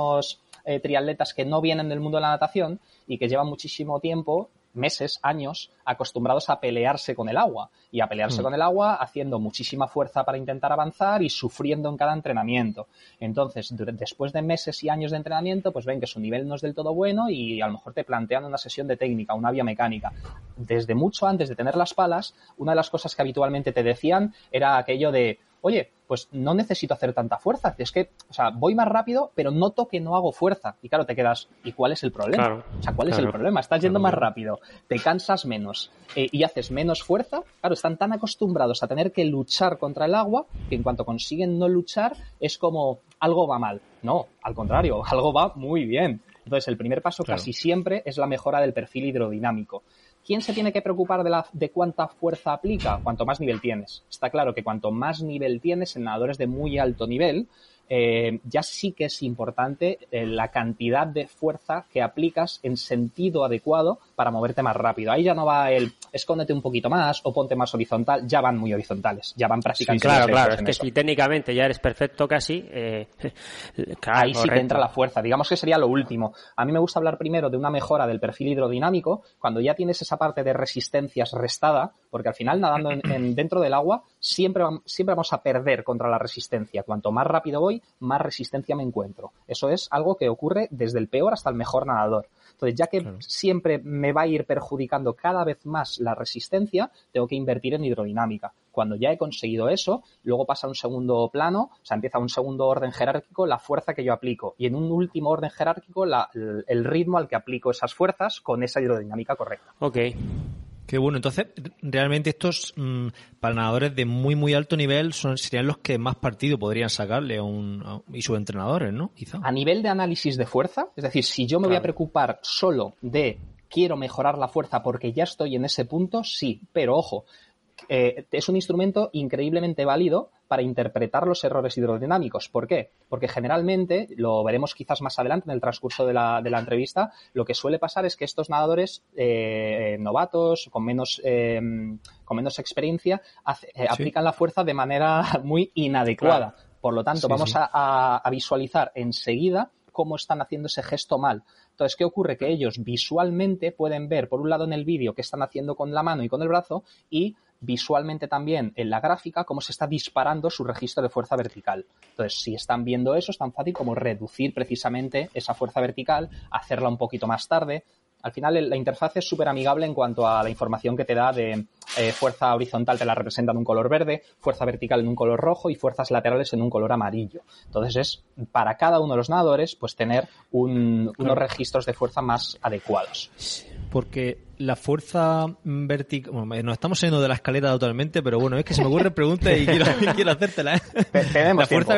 muchísimos eh, triatletas que no vienen del mundo de la natación y que llevan muchísimo tiempo meses, años, acostumbrados a pelearse con el agua y a pelearse mm. con el agua haciendo muchísima fuerza para intentar avanzar y sufriendo en cada entrenamiento. Entonces, después de meses y años de entrenamiento, pues ven que su nivel no es del todo bueno y a lo mejor te plantean una sesión de técnica, una vía mecánica. Desde mucho antes de tener las palas, una de las cosas que habitualmente te decían era aquello de oye, pues no necesito hacer tanta fuerza. Es que, o sea, voy más rápido, pero noto que no hago fuerza. Y claro, te quedas, ¿y cuál es el problema? o sea, ¿cuál es el problema? Estás yendo más rápido, te cansas menos eh, y haces menos fuerza. Claro, están tan acostumbrados a tener que luchar contra el agua que en cuanto consiguen no luchar es como algo va mal. No, al contrario, algo va muy bien. Entonces, el primer paso casi siempre es la mejora del perfil hidrodinámico. ¿Quién se tiene que preocupar de, la, de cuánta fuerza aplica? Cuanto más nivel tienes. Está claro que cuanto más nivel tienes en nadadores de muy alto nivel, eh, ya sí que es importante eh, la cantidad de fuerza que aplicas en sentido adecuado para moverte más rápido. Ahí ya no va el escóndete un poquito más o ponte más horizontal, ya van muy horizontales, ya van prácticamente. claro, claro, es que si técnicamente ya eres perfecto casi, eh, ahí sí que entra la fuerza. Digamos que sería lo último. A mí me gusta hablar primero de una mejora del perfil hidrodinámico, cuando ya tienes esa parte de resistencias restada, porque al final nadando en, dentro del agua siempre, siempre vamos a perder contra la resistencia. Cuanto más rápido voy, más resistencia me encuentro. Eso es algo que ocurre desde el peor hasta el mejor nadador. Entonces, ya que siempre me va a ir perjudicando cada vez más la resistencia, tengo que invertir en hidrodinámica. Cuando ya he conseguido eso, luego pasa a un segundo plano, o sea, empieza un segundo orden jerárquico la fuerza que yo aplico. Y en un último orden jerárquico, el ritmo al que aplico esas fuerzas con esa hidrodinámica correcta. Ok. Qué bueno. Entonces, realmente estos mm, para nadadores de muy, muy alto nivel son, serían los que más partido podrían sacarle a un, y sus entrenadores, ¿no? A nivel de análisis de fuerza, es decir, si yo me voy a preocupar solo de quiero mejorar la fuerza porque ya estoy en ese punto, sí, pero ojo, eh, es un instrumento increíblemente válido para interpretar los errores hidrodinámicos. ¿Por qué? Porque generalmente, lo veremos quizás más adelante en el transcurso de la, de la entrevista, lo que suele pasar es que estos nadadores eh, novatos, con menos, eh, con menos experiencia, aplican la fuerza de manera muy inadecuada. Por lo tanto, vamos a visualizar enseguida cómo están haciendo ese gesto mal. Entonces, ¿qué ocurre? Que ellos visualmente pueden ver, por un lado en el vídeo, qué están haciendo con la mano y con el brazo, y visualmente también en la gráfica cómo se está disparando su registro de fuerza vertical. Entonces, si están viendo eso, es tan fácil como reducir precisamente esa fuerza vertical, hacerla un poquito más tarde, al final la interfaz es súper amigable en cuanto a la información que te da de eh, fuerza horizontal te la representa en un color verde, fuerza vertical en un color rojo y fuerzas laterales en un color amarillo. Entonces es para cada uno de los nadadores pues tener unos registros de fuerza más adecuados. Porque la fuerza vertical, bueno, nos estamos yendo de la escalera totalmente, pero bueno, es que se me ocurre pregunta y quiero, quiero hacértela. ¿eh? Tenemos la fuerza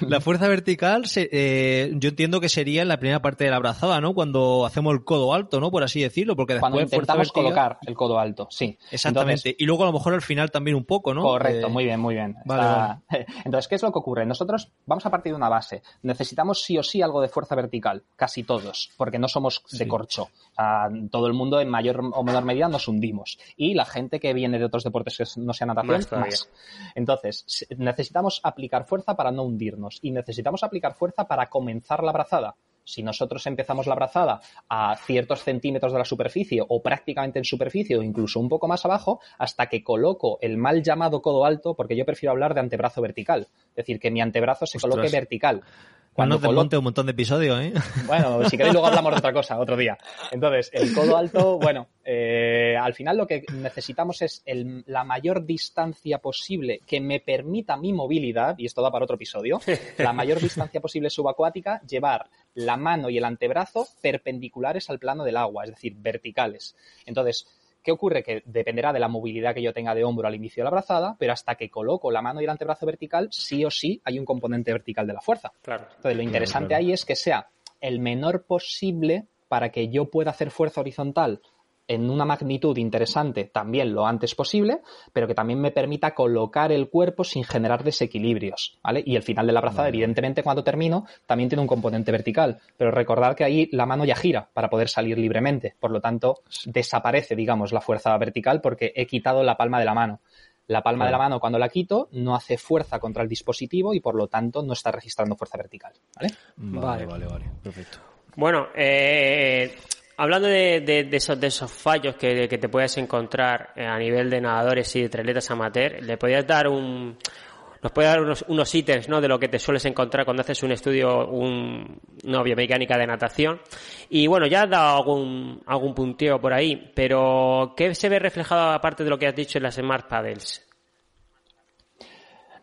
la fuerza vertical, eh, yo entiendo que sería en la primera parte de la abrazada, ¿no? Cuando hacemos el codo alto, ¿no? Por así decirlo, porque después Cuando intentamos colocar el codo alto, sí. Exactamente. y luego a lo mejor al final también un poco, ¿no? Correcto, eh, muy bien, muy bien. Entonces, ¿qué es lo que ocurre? Nosotros vamos a partir de una base. Necesitamos sí o sí algo de fuerza vertical, casi todos, porque no somos de corcho. todo el mundo en mayor o menor medida nos hundimos. Y la gente que viene de otros deportes que no sean natación, más. Entonces, necesitamos aplicar fuerza para no hundir y necesitamos aplicar fuerza para comenzar la brazada. Si nosotros empezamos la brazada a ciertos centímetros de la superficie o prácticamente en superficie o incluso un poco más abajo, hasta que coloco el mal llamado codo alto, porque yo prefiero hablar de antebrazo vertical, es decir, que mi antebrazo se coloque vertical. Cuando te monte un montón de episodios, ¿eh? Bueno, si queréis luego hablamos de otra cosa, otro día. Entonces, el codo alto, bueno, eh, al final lo que necesitamos es la mayor distancia posible que me permita mi movilidad, y esto da para otro episodio, la mayor distancia posible subacuática, llevar la mano y el antebrazo perpendiculares al plano del agua, es decir, verticales. Entonces, ¿Qué ocurre? Que dependerá de la movilidad que yo tenga de hombro al inicio de la brazada, pero hasta que coloco la mano y el antebrazo vertical, sí o sí hay un componente vertical de la fuerza. Claro. Entonces, lo interesante ahí es que sea el menor posible para que yo pueda hacer fuerza horizontal en una magnitud interesante también lo antes posible, pero que también me permita colocar el cuerpo sin generar desequilibrios, ¿vale? Y el final de la brazada, evidentemente, cuando termino, también tiene un componente vertical, pero recordad que ahí la mano ya gira para poder salir libremente, por lo tanto, desaparece, digamos, la fuerza vertical porque he quitado la palma de la mano. La palma de la mano, cuando la quito, no hace fuerza contra el dispositivo y por lo tanto no está registrando fuerza vertical. ¿Vale? Vale, vale, vale. Perfecto. Bueno, eh, Hablando de, esos, fallos que, te puedes encontrar eh, a nivel de nadadores y de triatletas amateur, ¿le podrías dar un, nos dar unos, unos ítems ¿no? de lo que te sueles encontrar cuando haces un estudio, un, una biomecánica de natación. Y bueno, ya has dado algún, algún punteo por ahí, pero ¿qué se ve reflejado aparte de lo que has dicho en las Smart Paddles?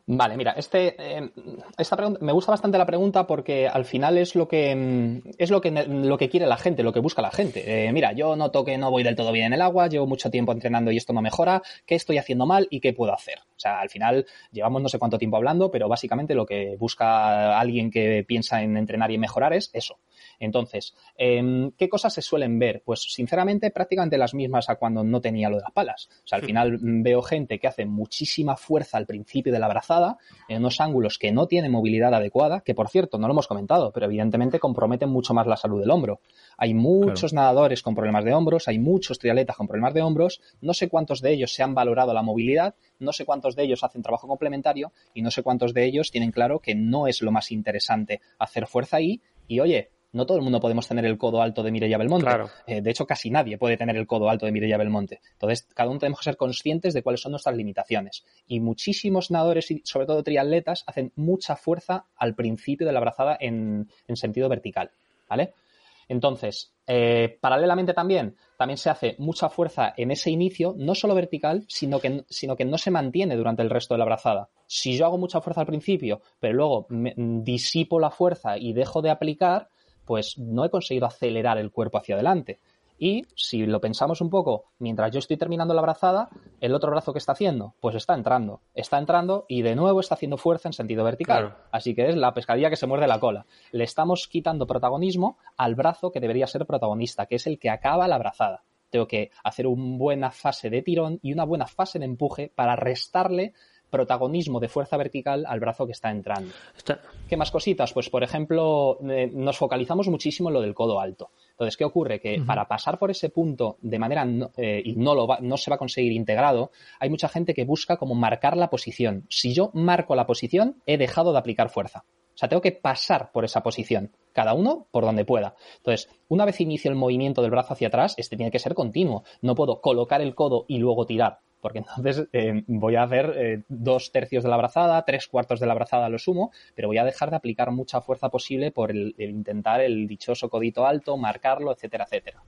Vale, mira, este, eh, esta pregunta, me gusta bastante la pregunta porque al final es lo que mm, es lo que lo que quiere la gente, lo que busca la gente. Eh, mira, yo noto que no voy del todo bien en el agua, llevo mucho tiempo entrenando y esto no mejora. ¿Qué estoy haciendo mal y qué puedo hacer? O sea, al final llevamos no sé cuánto tiempo hablando, pero básicamente lo que busca alguien que piensa en entrenar y mejorar es eso. Entonces, em, ¿qué cosas se suelen ver? Pues sinceramente prácticamente las mismas a cuando no tenía lo de las palas. O sea, al final mm, veo gente que hace muchísima fuerza al principio de la brazada en unos ángulos que no tienen movilidad adecuada, que por cierto no lo hemos comentado, pero evidentemente comprometen mucho más la salud del hombro. Hay muchos nadadores con problemas de hombros, hay muchos triatletas con problemas de hombros, no sé cuántos de ellos se han valorado la movilidad, no sé cuántos de ellos hacen trabajo complementario y no sé cuántos de ellos tienen claro que no es lo más interesante hacer fuerza ahí y oye, no todo el mundo podemos tener el codo alto de Mireia Belmonte. Eh, de hecho, casi nadie puede tener el codo alto de Mireia Belmonte. Entonces, cada uno tenemos que ser conscientes de cuáles son nuestras limitaciones. Y muchísimos nadadores y sobre todo triatletas hacen mucha fuerza al principio de la brazada en, sentido vertical. ¿Vale? Entonces, eh, paralelamente también, también se hace mucha fuerza en ese inicio, no solo vertical, sino que, sino que no se mantiene durante el resto de la brazada. Si yo hago mucha fuerza al principio, pero luego disipo la fuerza y dejo de aplicar, pues no he conseguido acelerar el cuerpo hacia adelante. Y si lo pensamos un poco, mientras yo estoy terminando la brazada, el otro brazo que está haciendo, pues está entrando, está entrando y de nuevo está haciendo fuerza en sentido vertical. Así que es la pescadilla que se muerde la cola. Le estamos quitando protagonismo al brazo que debería ser protagonista, que es el que acaba la brazada. Tengo que hacer una buena fase de tirón y una buena fase de empuje para restarle protagonismo de fuerza vertical al brazo que está entrando. ¿Qué más cositas? Pues, por ejemplo, eh, nos focalizamos muchísimo en lo del codo alto. Entonces, ¿qué ocurre? Que para pasar por ese punto de manera eh, y no, lo no se va a conseguir integrado, hay mucha gente que busca como marcar la posición. Si yo marco la posición, he dejado de aplicar fuerza. O sea, tengo que pasar por esa posición, cada uno por donde pueda. Entonces, una vez inicio el movimiento del brazo hacia atrás, este tiene que ser continuo. No puedo colocar el codo y luego tirar porque entonces eh, voy a hacer eh, dos tercios de la brazada, tres cuartos de la brazada lo sumo, pero voy a dejar de aplicar mucha fuerza posible por el, intentar el dichoso codito alto, marcarlo, etcétera, etcétera.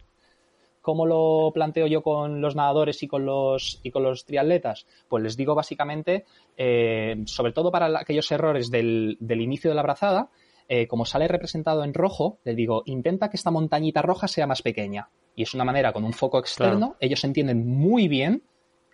¿Cómo lo planteo yo con los nadadores y con los, y con los triatletas? Pues les digo básicamente, eh, sobre todo para aquellos errores del, inicio de la brazada, como sale representado en rojo, les digo, intenta que esta montañita roja sea más pequeña. Y es una manera con un foco externo, ellos entienden muy bien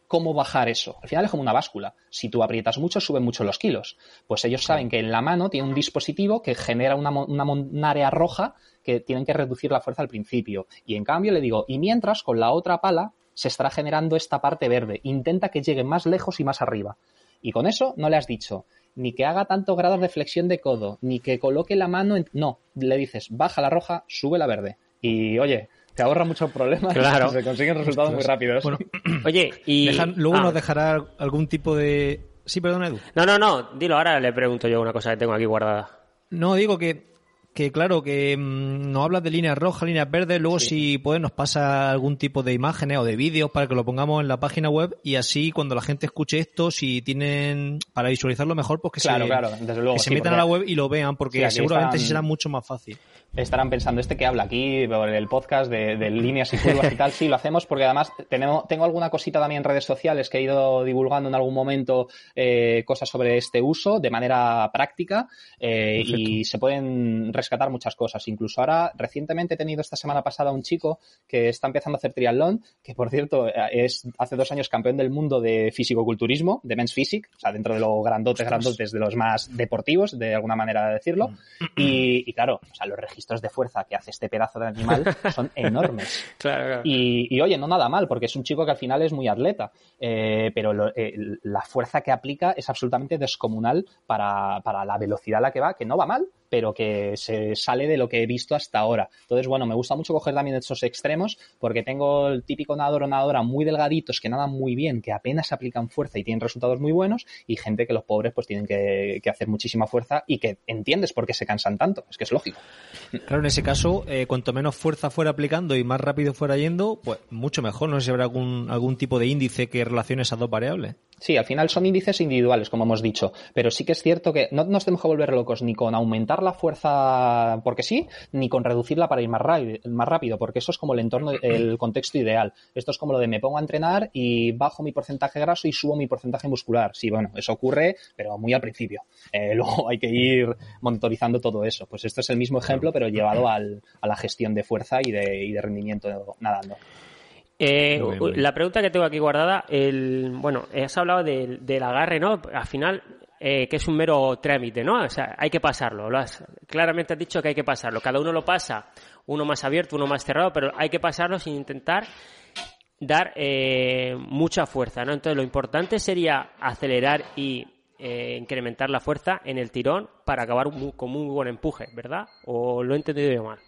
cómo bajar eso. Al final es como una báscula. Si tú aprietas mucho, suben mucho los kilos. Pues ellos saben que en la mano tiene un dispositivo que genera una, una, área roja que tienen que reducir la fuerza al principio. Y en cambio le digo, y mientras con la otra pala se estará generando esta parte verde. Intenta que llegue más lejos y más arriba. Y con eso no le has dicho ni que haga tanto grados de flexión de codo, ni que coloque la mano en... No, le dices, baja la roja, sube la verde. Y oye, te ahorra muchos problemas claro. se consiguen resultados muy rápidos. oye, y... luego nos ah. dejará algún tipo de... Sí, perdón, Edu. No, no, no, dilo, ahora le pregunto yo una cosa que tengo aquí guardada. No, digo que que claro, que mm, nos hablas de líneas rojas, líneas verdes, luego si puedes nos pasa algún tipo de imágenes o de vídeos para que lo pongamos en la página web y así cuando la gente escuche esto, si tienen, para visualizarlo mejor, pues que se, se metan a la web y lo vean, porque seguramente sí será mucho más fácil. Estarán pensando, este que habla aquí, por el podcast de, líneas y curvas y tal, sí, lo hacemos porque además tenemos, tengo alguna cosita también en redes sociales que he ido divulgando en algún momento eh, cosas sobre este uso de manera práctica eh, y se pueden rescatar muchas cosas. Incluso ahora, recientemente he tenido esta semana pasada un chico que está empezando a hacer triatlón, que por cierto es hace dos años campeón del mundo de fisicoculturismo, de men's physique, o sea, dentro de los grandotes, grandotes, de los más deportivos, de alguna manera de decirlo. Mm. Y, claro, o sea, los registros de fuerza que hace este pedazo de animal son enormes. Y, oye, no nada mal, porque es un chico que al final es muy atleta, eh, pero eh, la fuerza que aplica es absolutamente descomunal para, para la velocidad a la que va, que no va mal, pero que se sale de lo que he visto hasta ahora. Entonces, bueno, me gusta mucho coger también esos extremos porque tengo el típico nadador o nadadora muy delgaditos que nadan muy bien, que apenas aplican fuerza y tienen resultados muy buenos y gente que los pobres pues tienen que, hacer muchísima fuerza y que entiendes por qué se cansan tanto. Es que es lógico. Claro, en ese caso, eh, cuanto menos fuerza fuera aplicando y más rápido fuera yendo, pues mucho mejor. No sé si habrá algún, algún tipo de índice que relacione esas dos variables. Sí, al final son índices individuales, como hemos dicho, pero sí que es cierto que no nos tenemos que volver locos ni con aumentar la fuerza porque sí, ni con reducirla para ir más rápido, más rápido porque eso es como el entorno, el contexto ideal. Esto es como lo de me pongo a entrenar y bajo mi porcentaje graso y subo mi porcentaje muscular. Sí, bueno, eso ocurre, pero muy al principio. Eh, luego hay que ir monitorizando todo eso. Pues esto es el mismo ejemplo, pero llevado al, a la gestión de fuerza y de, y de rendimiento nadando. Eh, la pregunta que tengo aquí guardada, el, bueno, has hablado del, del agarre, ¿no? Al final, eh, que es un mero trámite, ¿no? O sea, hay que pasarlo. Lo has, claramente has dicho que hay que pasarlo. Cada uno lo pasa, uno más abierto, uno más cerrado, pero hay que pasarlo sin intentar dar eh, mucha fuerza, ¿no? Entonces, lo importante sería acelerar y eh, incrementar la fuerza en el tirón para acabar con muy buen empuje, ¿verdad? ¿O lo he entendido yo mal?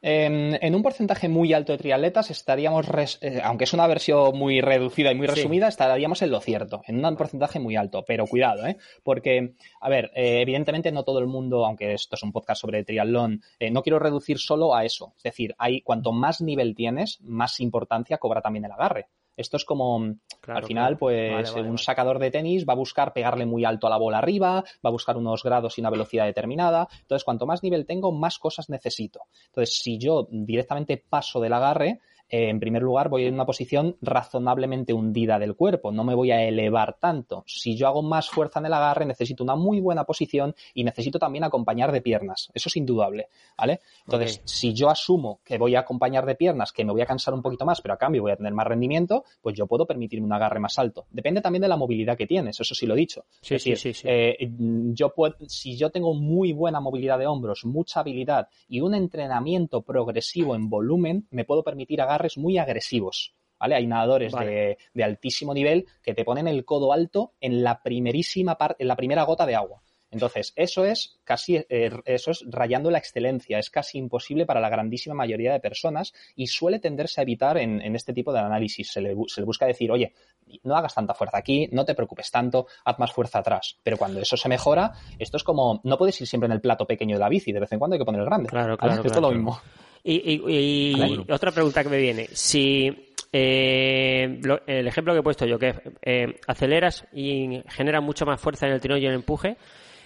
En, un porcentaje muy alto de triatletas estaríamos, eh, aunque es una versión muy reducida y muy resumida, estaríamos en lo cierto, en un porcentaje muy alto. Pero cuidado, ¿eh? Porque, a ver, eh, evidentemente no todo el mundo, aunque esto es un podcast sobre triatlón, eh, no quiero reducir solo a eso. Es decir, hay, cuanto más nivel tienes, más importancia cobra también el agarre. Esto es como, al final, pues un sacador de tenis va a buscar pegarle muy alto a la bola arriba, va a buscar unos grados y una velocidad determinada. Entonces, cuanto más nivel tengo, más cosas necesito. Entonces, si yo directamente paso del agarre, eh, en primer lugar, voy en una posición razonablemente hundida del cuerpo, no me voy a elevar tanto. Si yo hago más fuerza en el agarre, necesito una muy buena posición y necesito también acompañar de piernas. Eso es indudable, ¿vale? Entonces, si yo asumo que voy a acompañar de piernas, que me voy a cansar un poquito más, pero a cambio voy a tener más rendimiento, pues yo puedo permitirme un agarre más alto. Depende también de la movilidad que tienes, eso sí lo he dicho. Sí, sí, sí, eh, yo puedo, si yo tengo muy buena movilidad de hombros, mucha habilidad y un entrenamiento progresivo en volumen, me puedo permitir agarres muy agresivos. ¿Vale? Hay nadadores de, de, altísimo nivel que te ponen el codo alto en la primerísima parte, en la primera gota de agua. Entonces, eso es casi, eh, eso es rayando la excelencia, es casi imposible para la grandísima mayoría de personas y suele tenderse a evitar en, este tipo de análisis. Se le, se le, busca decir, oye, no hagas tanta fuerza aquí, no te preocupes tanto, haz más fuerza atrás. Pero cuando eso se mejora, esto es como, no puedes ir siempre en el plato pequeño de la bici, de vez en cuando hay que poner el grande. Claro, claro. Esto es lo mismo. Y, y, otra pregunta que me viene, si eh, el ejemplo que he puesto yo, que eh, aceleras y generas mucho más fuerza en el tirón y en el empuje,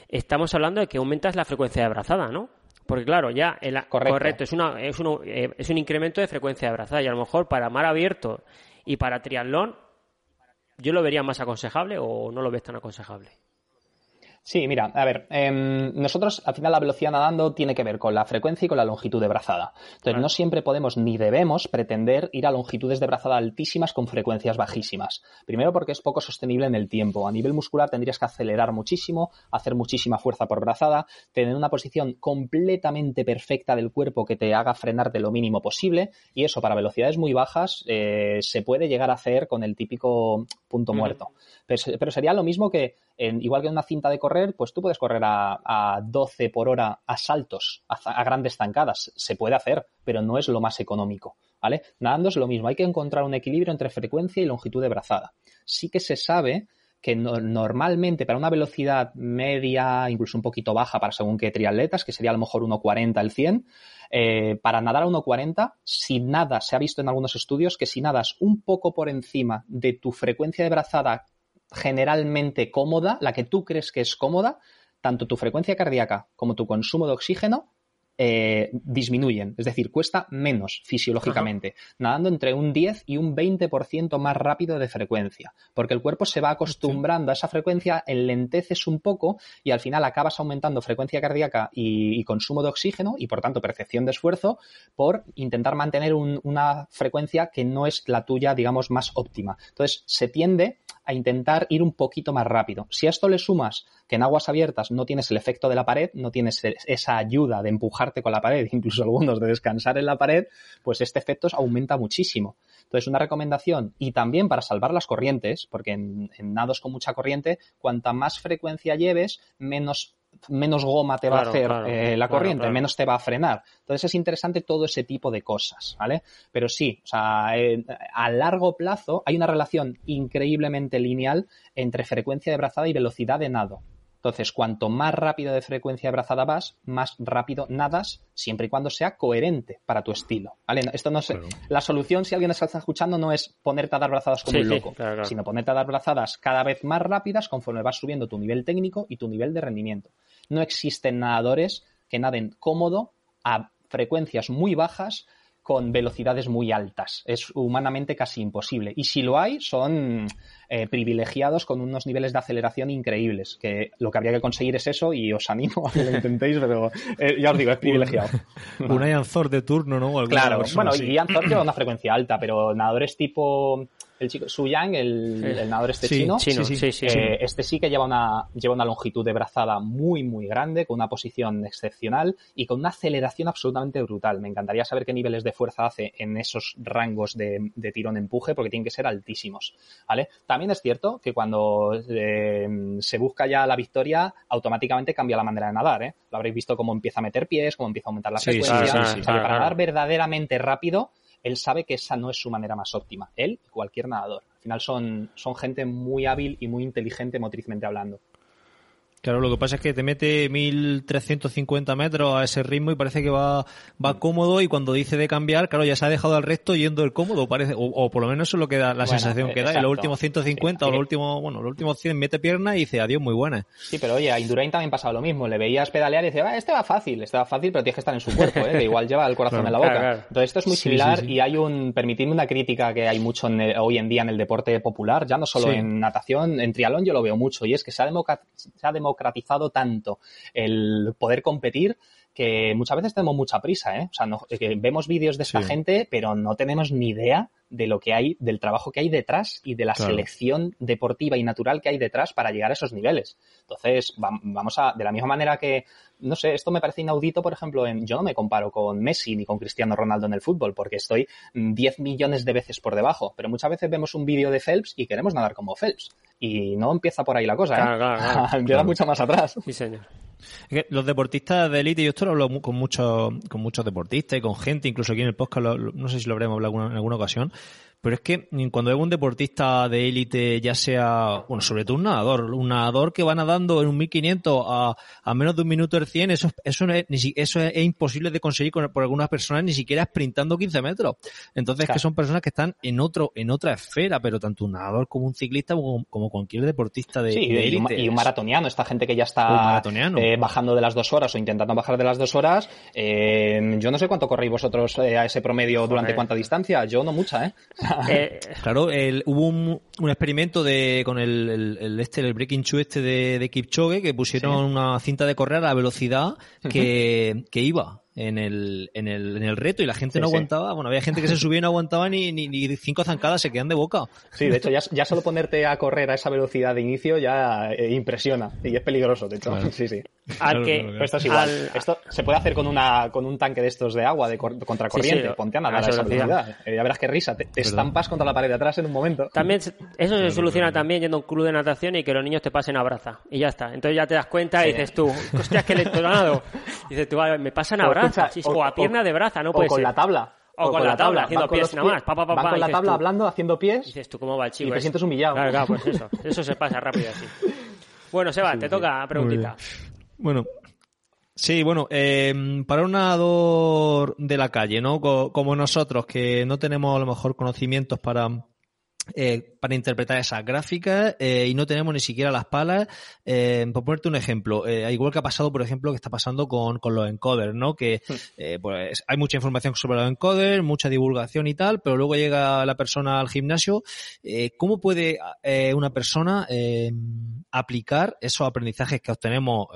estamos hablando de que aumentas la frecuencia de abrazada, ¿no? Porque claro, ya el, correcto. es, una, es, uno, eh, es un incremento de frecuencia de abrazada y a lo mejor para mar abierto y para triatlón yo lo vería más aconsejable o no lo ves tan aconsejable. Sí, mira, a ver, em, nosotros al final la velocidad nadando tiene que ver con la frecuencia y con la longitud de brazada. Entonces, no siempre podemos ni debemos pretender ir a longitudes de brazada altísimas con frecuencias bajísimas. Primero porque es poco sostenible en el tiempo. A nivel muscular tendrías que acelerar muchísimo, hacer muchísima fuerza por brazada, tener una posición completamente perfecta del cuerpo que te haga frenar de lo mínimo posible y eso para velocidades muy bajas eh, se puede llegar a hacer con el típico punto muerto. Pero, sería lo mismo que, igual que en una cinta de correr, pues tú puedes correr a, 12 por hora a saltos, a, grandes zancadas. Se puede hacer, pero no es lo más económico. ¿Vale? Nadando es lo mismo. Hay que encontrar un equilibrio entre frecuencia y longitud de brazada. Sí que se sabe que normalmente para una velocidad media, incluso un poquito baja para según qué triatletas, que sería a lo mejor 1.40 el 100, eh, para nadar a 1.40, si nada, se ha visto en algunos estudios que si nadas un poco por encima de tu frecuencia de brazada generalmente cómoda, la que tú crees que es cómoda, tanto tu frecuencia cardíaca como tu consumo de oxígeno eh, disminuyen, es decir, cuesta menos fisiológicamente, nadando entre un 10 y un 20% más rápido de frecuencia, porque el cuerpo se va acostumbrando a esa frecuencia, enlenteces un poco y al final acabas aumentando frecuencia cardíaca y, consumo de oxígeno y por tanto percepción de esfuerzo por intentar mantener una frecuencia que no es la tuya, digamos, más óptima. Entonces, se tiende a intentar ir un poquito más rápido. Si a esto le sumas que en aguas abiertas no tienes el efecto de la pared, no tienes esa ayuda de empujarte con la pared, incluso algunos de descansar en la pared, pues este efecto aumenta muchísimo. Entonces, una recomendación, y también para salvar las corrientes, porque en, nados con mucha corriente, cuanta más frecuencia lleves, menos menos goma te va a hacer eh, la corriente, menos te va a frenar. Entonces es interesante todo ese tipo de cosas, ¿vale? Pero sí, o sea, eh, a largo plazo hay una relación increíblemente lineal entre frecuencia de brazada y velocidad de nado. Entonces, cuanto más rápido de frecuencia de brazada vas, más rápido nadas, siempre y cuando sea coherente para tu estilo. ¿Vale? Esto no es, la solución, si alguien está escuchando, no es ponerte a dar brazadas como un loco, sino ponerte a dar brazadas cada vez más rápidas conforme vas subiendo tu nivel técnico y tu nivel de rendimiento. No existen nadadores que naden cómodo a frecuencias muy bajas con velocidades muy altas. Es humanamente casi imposible. Y si lo hay, son eh, privilegiados con unos niveles de aceleración increíbles, que lo que habría que conseguir es eso y os animo a que lo intentéis, pero eh, ya os digo, es privilegiado. un Ian Thor de turno, ¿no? Claro, bueno, y Ian Thor lleva una frecuencia alta, pero nadadores tipo el chico Su Yang, el, el nadador este chino, eh, este sí que lleva una, lleva una longitud de brazada muy, muy grande, con una posición excepcional y con una aceleración absolutamente brutal. Me encantaría saber qué niveles de fuerza hace en esos rangos de, tirón-empuje, porque tienen que ser altísimos. ¿vale? También es cierto que cuando eh, se busca ya la victoria, automáticamente cambia la manera de nadar. ¿eh? Lo habréis visto cómo empieza a meter pies, cómo empieza a aumentar la frecuencia. para nadar verdaderamente rápido, él sabe que esa no es su manera más óptima. Él y cualquier nadador. Al final son, son gente muy hábil y muy inteligente motrizmente hablando. Claro, lo que pasa es que te mete 1350 metros a ese ritmo y parece que va, va cómodo y cuando dice de cambiar, claro, ya se ha dejado al resto yendo el cómodo, parece, o, por lo menos eso es lo que da la sensación que da. En los últimos 150 o los últimos, bueno, los últimos 100 mete pierna y dice adiós, muy buena. Sí, pero oye, a Indurain también pasaba lo mismo. Le veías pedalear y decía, ah, este va fácil, este va fácil, pero tienes que estar en su cuerpo, ¿eh? que igual lleva el corazón en la boca. Entonces esto es muy similar y hay un, permitidme una crítica que hay mucho hoy en día en el deporte popular, ya no solo en natación, en trialón yo lo veo mucho y es que se ha, se ha democratizado tanto el poder competir que muchas veces tenemos mucha prisa, ¿eh? O sea, vemos vídeos de esta gente, pero no tenemos ni idea de lo que hay, del trabajo que hay detrás y de la selección deportiva y natural que hay detrás para llegar a esos niveles. Entonces, vamos a, de la misma manera que, no sé, esto me parece inaudito, por ejemplo, en, yo no me comparo con Messi ni con Cristiano Ronaldo en el fútbol, porque estoy 10 millones de veces por debajo, pero muchas veces vemos un vídeo de Phelps y queremos nadar como Phelps. Y no empieza por ahí la cosa, ¿eh? empieza mucho más atrás. Sí, señor. Los deportistas de élite, yo esto lo hablo con muchos, con muchos deportistas y con gente, incluso aquí en el podcast, no sé si lo habremos hablado en alguna ocasión, pero es que cuando hay un deportista de élite, ya sea, bueno, sobre todo un nadador, un nadador que va nadando en un 1500 a, a menos de un minuto el 100, eso, eso, es, eso es, imposible de conseguir por algunas personas, ni siquiera sprintando 15 metros. Entonces, que son personas que están en otro, en otra esfera, pero tanto un nadador como un ciclista, como, como cualquier deportista de, sí, élite. Y, un maratoniano, esta gente que ya está eh, bajando de las dos horas o intentando bajar de las dos horas. Eh, yo no sé cuánto corréis vosotros eh, a ese promedio durante cuánta distancia, yo no mucha, ¿eh? Eh, claro, el, hubo un, un, experimento de con el, el, este, el Breaking Two este de, de Kipchoge que pusieron una cinta de correr a la velocidad que, que iba en el, en el, en el reto y la gente no aguantaba. Bueno, había gente que se subía y no aguantaba ni, ni, ni, cinco zancadas, se quedan de boca. Sí, de hecho, ya, ya solo ponerte a correr a esa velocidad de inicio ya eh, impresiona y es peligroso, de hecho. Sí, sí. Al que, esto es igual. Esto se puede hacer con una con un tanque de estos de agua de contracorriente. Ponte a nadar a esa velocidad. Eh, ya verás qué risa. Te, estampas contra la pared de atrás en un momento. También eso se soluciona también yendo a un club de natación y que los niños te pasen a braza. Y ya está. Entonces ya te das cuenta y dices tú, hostias, que electorado. Dices tú, me pasan a braza. O, a pierna de braza, no puede o con la tabla. O, con, la tabla, haciendo pies nada más. Pa, pa, con la tabla hablando, haciendo pies. Dices tú, ¿cómo va el chico? Y te sientes humillado. Claro, claro, pues eso. Eso se pasa rápido así. Bueno, Seba, te toca preguntita. Bueno, Sí, bueno, eh, para un nadador de la calle, ¿no? Como nosotros, que no tenemos a lo mejor conocimientos para eh, para interpretar esas gráficas eh, y no tenemos ni siquiera las palas. Eh, por ponerte un ejemplo, eh, igual que ha pasado, por ejemplo, que está pasando con, con los encoders, ¿no? Que hmm. eh, pues hay mucha información sobre los encoders, mucha divulgación y tal, pero luego llega la persona al gimnasio. Eh, ¿Cómo puede una persona aplicar esos aprendizajes que obtenemos?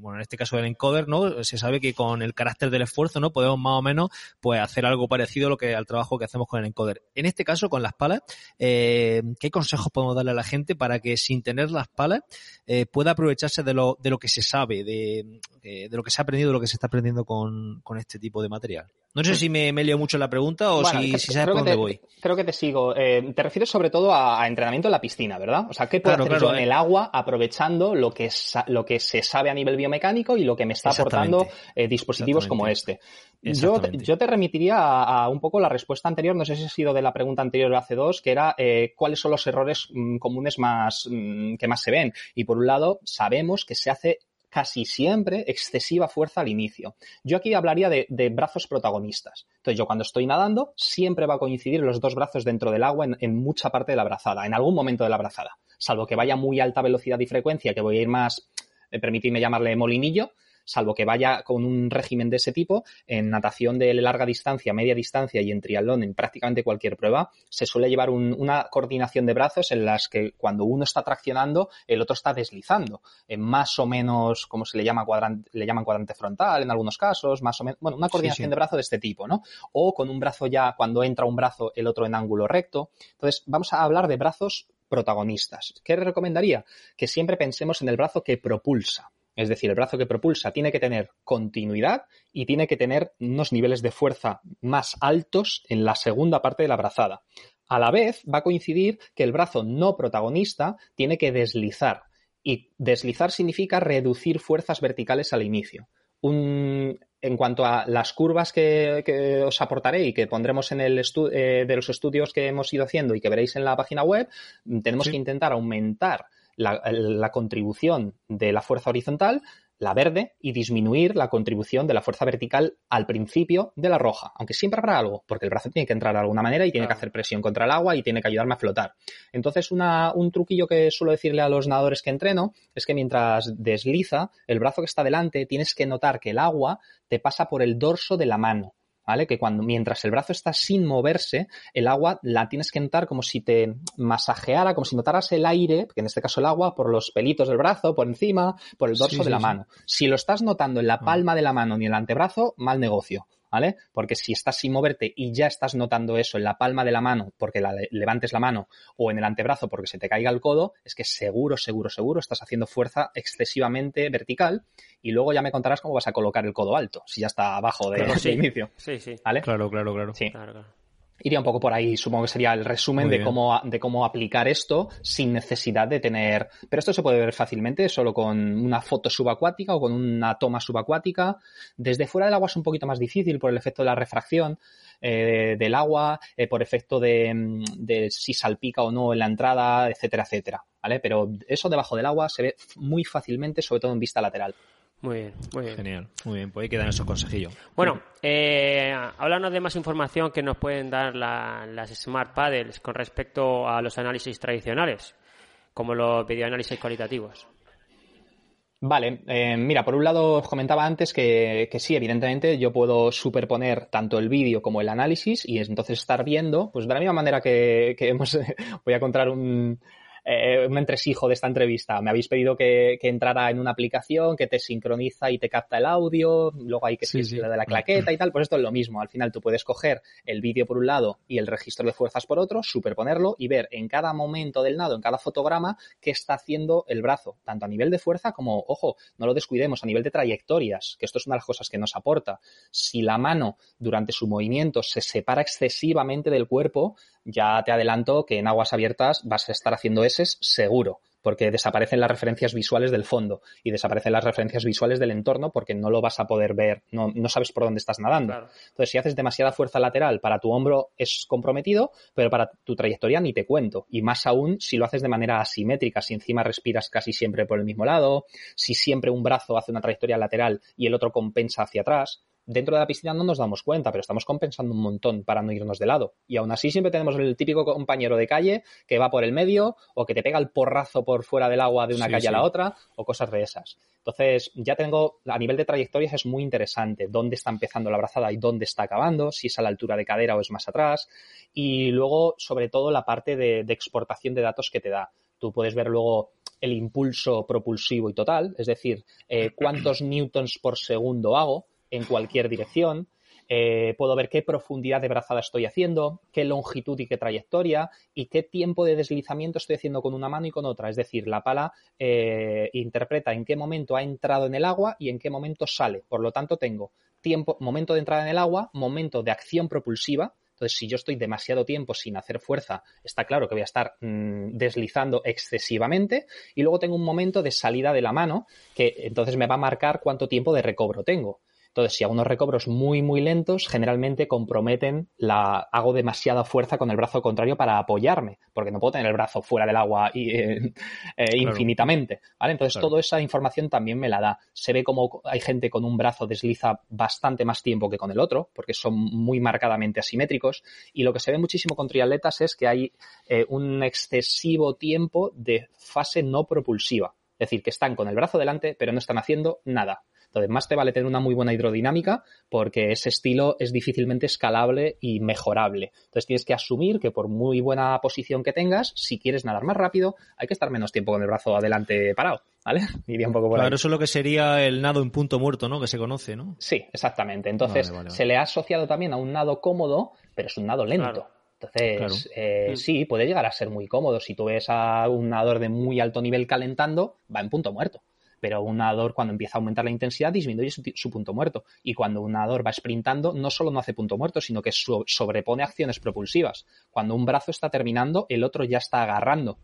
Bueno, en este caso del encoder, ¿no? Se sabe que con el carácter del esfuerzo, ¿no? Podemos más o menos, pues, hacer algo parecido a lo que, al trabajo que hacemos con el encoder. En este caso, con las palas, eh, ¿qué consejos podemos darle a la gente para que sin tener las palas, eh, pueda aprovecharse de lo, de lo que se sabe, de, de lo que se ha aprendido, de lo que se está aprendiendo con, con este tipo de material? No sé si me, me mucho la pregunta o si, si, sabes por dónde voy. Creo que te sigo. Eh, te refieres sobre todo a, entrenamiento en la piscina, ¿verdad? O sea, ¿qué puedo hacer yo en el agua aprovechando lo que, lo que se sabe a nivel biomecánico y lo que me está aportando eh, dispositivos como este? Yo, yo te remitiría a, un poco la respuesta anterior, no sé si ha sido de la pregunta anterior hace dos, que era eh, cuáles son los errores mm, comunes más mm, que más se ven. Y por un lado, sabemos que se hace casi siempre excesiva fuerza al inicio. Yo aquí hablaría de, brazos protagonistas. Entonces, yo cuando estoy nadando, siempre va a coincidir los dos brazos dentro del agua en, mucha parte de la brazada, en algún momento de la brazada. Salvo que vaya muy alta velocidad y frecuencia, que voy a ir más, eh, permitidme llamarle molinillo, salvo que vaya con un régimen de ese tipo, en natación de larga distancia, media distancia y en triatlón, en prácticamente cualquier prueba, se suele llevar una coordinación de brazos en las que cuando uno está traccionando, el otro está deslizando, en más o menos, como se le llama, cuadrante, le llaman cuadrante frontal en algunos casos, más o menos, bueno, una coordinación de brazo de este tipo, ¿no? O con un brazo ya, cuando entra un brazo, el otro en ángulo recto. Entonces, vamos a hablar de brazos protagonistas. ¿Qué recomendaría? Que siempre pensemos en el brazo que propulsa. Es decir, el brazo que propulsa tiene que tener continuidad y tiene que tener unos niveles de fuerza más altos en la segunda parte de la brazada. A la vez, va a coincidir que el brazo no protagonista tiene que deslizar. Y deslizar significa reducir fuerzas verticales al inicio. en cuanto a las curvas que, os aportaré y que pondremos en el eh, de los estudios que hemos ido haciendo y que veréis en la página web, tenemos que intentar aumentar la, contribución de la fuerza horizontal, la verde, y disminuir la contribución de la fuerza vertical al principio de la roja. Aunque siempre habrá algo, porque el brazo tiene que entrar de alguna manera y tiene que hacer presión contra el agua y tiene que ayudarme a flotar. Entonces, un truquillo que suelo decirle a los nadadores que entreno es que mientras desliza, el brazo que está delante, tienes que notar que el agua te pasa por el dorso de la mano. ¿Vale? Que cuando, mientras el brazo está sin moverse, el agua la tienes que notar como si te masajeara, como si notaras el aire, que en este caso el agua, por los pelitos del brazo, por encima, por el dorso de la mano. Si lo estás notando en la ah. palma de la mano ni en el antebrazo, mal negocio. ¿Vale? Porque si estás sin moverte y ya estás notando eso en la palma de la mano porque la levantes la mano o en el antebrazo porque se te caiga el codo, es que seguro, seguro, seguro estás haciendo fuerza excesivamente vertical y luego ya me contarás cómo vas a colocar el codo alto, si ya está abajo de, inicio. Sí, sí. ¿Vale? Claro, claro, claro. Sí. claro, claro iría un poco por ahí. Supongo que sería el resumen de cómo, de cómo aplicar esto sin necesidad de tener. Pero esto se puede ver fácilmente solo con una foto subacuática o con una toma subacuática. Desde fuera del agua es un poquito más difícil por el efecto de la refracción. Eh, del agua, eh, por efecto de, de, si salpica o no en la entrada, etcétera, etcétera. ¿Vale? Pero eso debajo del agua se ve muy fácilmente, sobre todo en vista lateral. Muy bien, muy bien. Genial, muy bien, pues ahí quedan esos consejillos. Bueno, eh, háblanos de más información que nos pueden dar las Smart Paddles con respecto a los análisis tradicionales, como los videoanálisis cualitativos. Vale, eh, mira, por un lado os comentaba antes que, sí, evidentemente yo puedo superponer tanto el vídeo como el análisis y entonces estar viendo, pues de la misma manera que, que hemos, voy a contar un, eh, un entresijo de esta entrevista. Me habéis pedido que, entrara en una aplicación que te sincroniza y te capta el audio, luego hay que sí, de la claqueta y tal, pues esto es lo mismo. Al final tú puedes coger el vídeo por un lado y el registro de fuerzas por otro, superponerlo y ver en cada momento del nado, en cada fotograma, qué está haciendo el brazo, tanto a nivel de fuerza como, ojo, no lo descuidemos, a nivel de trayectorias, que esto es una de las cosas que nos aporta. Si la mano durante su movimiento se separa excesivamente del cuerpo, ya te adelanto que en aguas abiertas vas a estar haciendo eses seguro, porque desaparecen las referencias visuales del fondo y desaparecen las referencias visuales del entorno porque no lo vas a poder ver, no, no sabes por dónde estás nadando. Entonces, si haces demasiada fuerza lateral para tu hombro es comprometido, pero para tu trayectoria ni te cuento. Y más aún si lo haces de manera asimétrica, si encima respiras casi siempre por el mismo lado, si siempre un brazo hace una trayectoria lateral y el otro compensa hacia atrás dentro de la piscina no nos damos cuenta, pero estamos compensando un montón para no irnos de lado. Y aún así siempre tenemos el típico compañero de calle que va por el medio o que te pega el porrazo por fuera del agua de una calle a la otra o cosas de esas. Entonces, ya tengo, a nivel de trayectorias es muy interesante dónde está empezando la brazada y dónde está acabando, si es a la altura de cadera o es más atrás. Y luego, sobre todo, la parte de, exportación de datos que te da. Tú puedes ver luego el impulso propulsivo y total, es decir, eh, cuántos newtons por segundo hago, en cualquier dirección. Eh, puedo ver qué profundidad de brazada estoy haciendo, qué longitud y qué trayectoria y qué tiempo de deslizamiento estoy haciendo con una mano y con otra. Es decir, la pala eh, interpreta en qué momento ha entrado en el agua y en qué momento sale. Por lo tanto, tengo tiempo, momento de entrada en el agua, momento de acción propulsiva, entonces, si yo estoy demasiado tiempo sin hacer fuerza, está claro que voy a estar mm, deslizando excesivamente. Y luego tengo un momento de salida de la mano que entonces me va a marcar cuánto tiempo de recobro tengo. Entonces, si hago unos recobros muy, muy lentos, generalmente comprometen la, hago demasiada fuerza con el brazo contrario para apoyarme, porque no puedo tener el brazo fuera del agua y, eh, eh, infinitamente, ¿vale? Entonces, toda esa información también me la da. Se ve como hay gente con un brazo desliza bastante más tiempo que con el otro, porque son muy marcadamente asimétricos, y lo que se ve muchísimo con triatletas es que hay eh, un excesivo tiempo de fase no propulsiva. Es decir, que están con el brazo delante, pero no están haciendo nada. Entonces, más te vale tener una muy buena hidrodinámica porque ese estilo es difícilmente escalable y mejorable. Entonces, tienes que asumir que por muy buena posición que tengas, si quieres nadar más rápido, hay que estar menos tiempo con el brazo adelante parado. ¿Vale? Iría un poco por claro, eso es lo que sería el nado en punto muerto, ¿no? Que se conoce, ¿no? Sí, exactamente. Entonces, se le ha asociado también a un nado cómodo, pero es un nado lento. Entonces, eh, mm. sí, puede llegar a ser muy cómodo. Si tú ves a un nadador de muy alto nivel calentando, va en punto muerto pero un nadador cuando empieza a aumentar la intensidad disminuye su, punto muerto. Y cuando un nadador va sprintando, no solo no hace punto muerto, sino que sobrepone acciones propulsivas. Cuando un brazo está terminando, el otro ya está agarrando.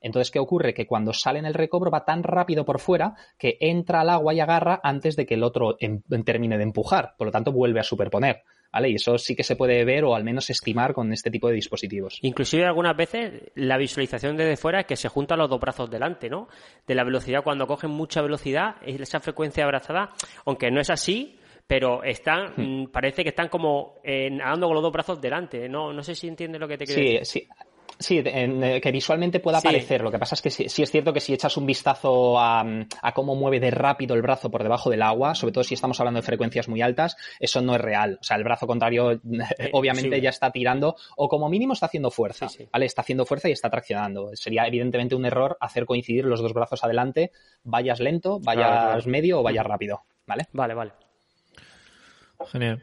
Entonces, ¿qué ocurre? Que cuando sale en el recobro va tan rápido por fuera que entra al agua y agarra antes de que el otro em, termine de empujar. Por lo tanto, vuelve a superponer. ¿Vale? Y eso sí que se puede ver o al menos estimar con este tipo de dispositivos. Inclusive algunas veces la visualización desde fuera es que se juntan los dos brazos delante, ¿no? De la velocidad, cuando cogen mucha velocidad, esa frecuencia abrazada, aunque no es así, pero están, hmm. mm, parece que están como eh, nadando con los dos brazos delante. No, no sé si entiendes lo que te quiero sí, decir. Sí, Sí, eh, que visualmente pueda aparecer. Lo que pasa es que sí, es cierto que si echas un vistazo a, cómo mueve de rápido el brazo por debajo del agua, sobre todo si estamos hablando de frecuencias muy altas, eso no es real. O sea, el brazo contrario obviamente ya está tirando o como mínimo está haciendo fuerza. ¿vale? Está haciendo fuerza y está traccionando. Sería evidentemente un error hacer coincidir los dos brazos adelante, vayas lento, vayas medio o vayas rápido. ¿Vale? Vale, vale. Genial.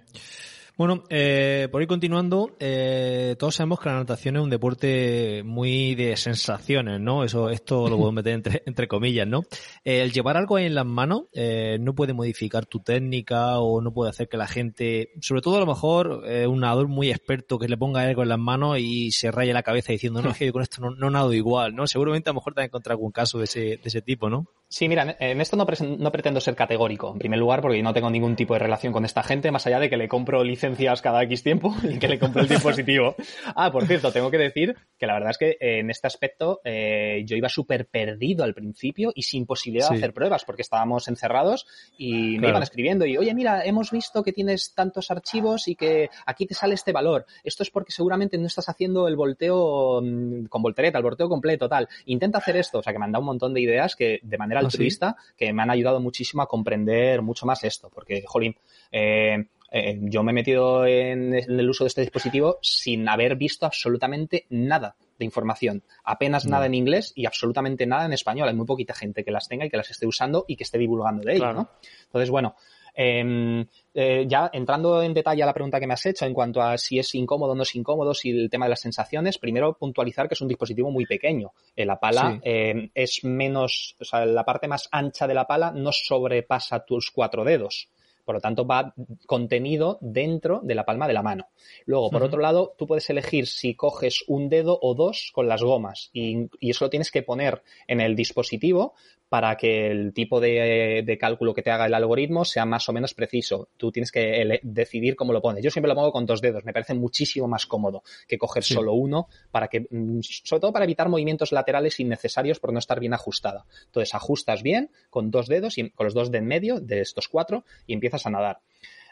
Bueno, eh, por ir continuando, eh, todos sabemos que la natación es un deporte muy de sensaciones, ¿no? Eso, esto lo puedo meter entre, comillas, ¿no? Eh, el llevar algo en las manos eh, no puede modificar tu técnica o no puede hacer que la gente, sobre todo a lo mejor eh, un nadador muy experto que le ponga algo en las manos y se raye la cabeza diciendo, no, es que yo con esto no, no nado igual, ¿no? Seguramente a lo mejor te has encontrado algún caso de ese, de ese tipo, ¿no? Sí, mira, en esto no, no, pretendo ser categórico, en primer lugar, porque no tengo ningún tipo de relación con esta gente, más allá de que le compro licencias cada X tiempo y que le compro el dispositivo. Ah, por cierto, tengo que decir que la verdad es que eh, en este aspecto eh, yo iba súper perdido al principio y sin posibilidad de hacer pruebas, porque estábamos encerrados y me iban escribiendo y, oye, mira, hemos visto que tienes tantos archivos y que aquí te sale este valor. Esto es porque seguramente no estás haciendo el volteo mm, con voltereta, el volteo completo, tal. Intenta hacer esto, o sea, que me han dado un montón de ideas que de manera ¿Ah, altruista que me han ayudado muchísimo a comprender mucho más esto, porque, jolín, eh, eh, yo me he metido en, el uso de este dispositivo sin haber visto absolutamente nada de información, apenas nada en inglés y absolutamente nada en español. Hay muy poquita gente que las tenga y que las esté usando y que esté divulgando de ello, ¿no? Entonces, bueno, Em, eh, ya entrando en detalle a la pregunta que me has hecho en cuanto a si es incómodo o no es incómodo, si el tema de las sensaciones, primero puntualizar que es un dispositivo muy pequeño. Eh, la pala em, es menos, o sea, la parte más ancha de la pala no sobrepasa tus cuatro dedos. Por lo tanto, va contenido dentro de la palma de la mano. Luego, por otro lado, tú puedes elegir si coges un dedo o dos con las gomas y, y, eso lo tienes que poner en el dispositivo para que el tipo de, cálculo que te haga el algoritmo sea más o menos preciso. Tú tienes que decidir cómo lo pones. Yo siempre lo pongo con dos dedos. Me parece muchísimo más cómodo que coger solo uno para que, mm, sobre todo para evitar movimientos laterales innecesarios por no estar bien ajustada. Entonces ajustas bien con dos dedos y con los dos de en medio de estos cuatro y empiezas a nadar.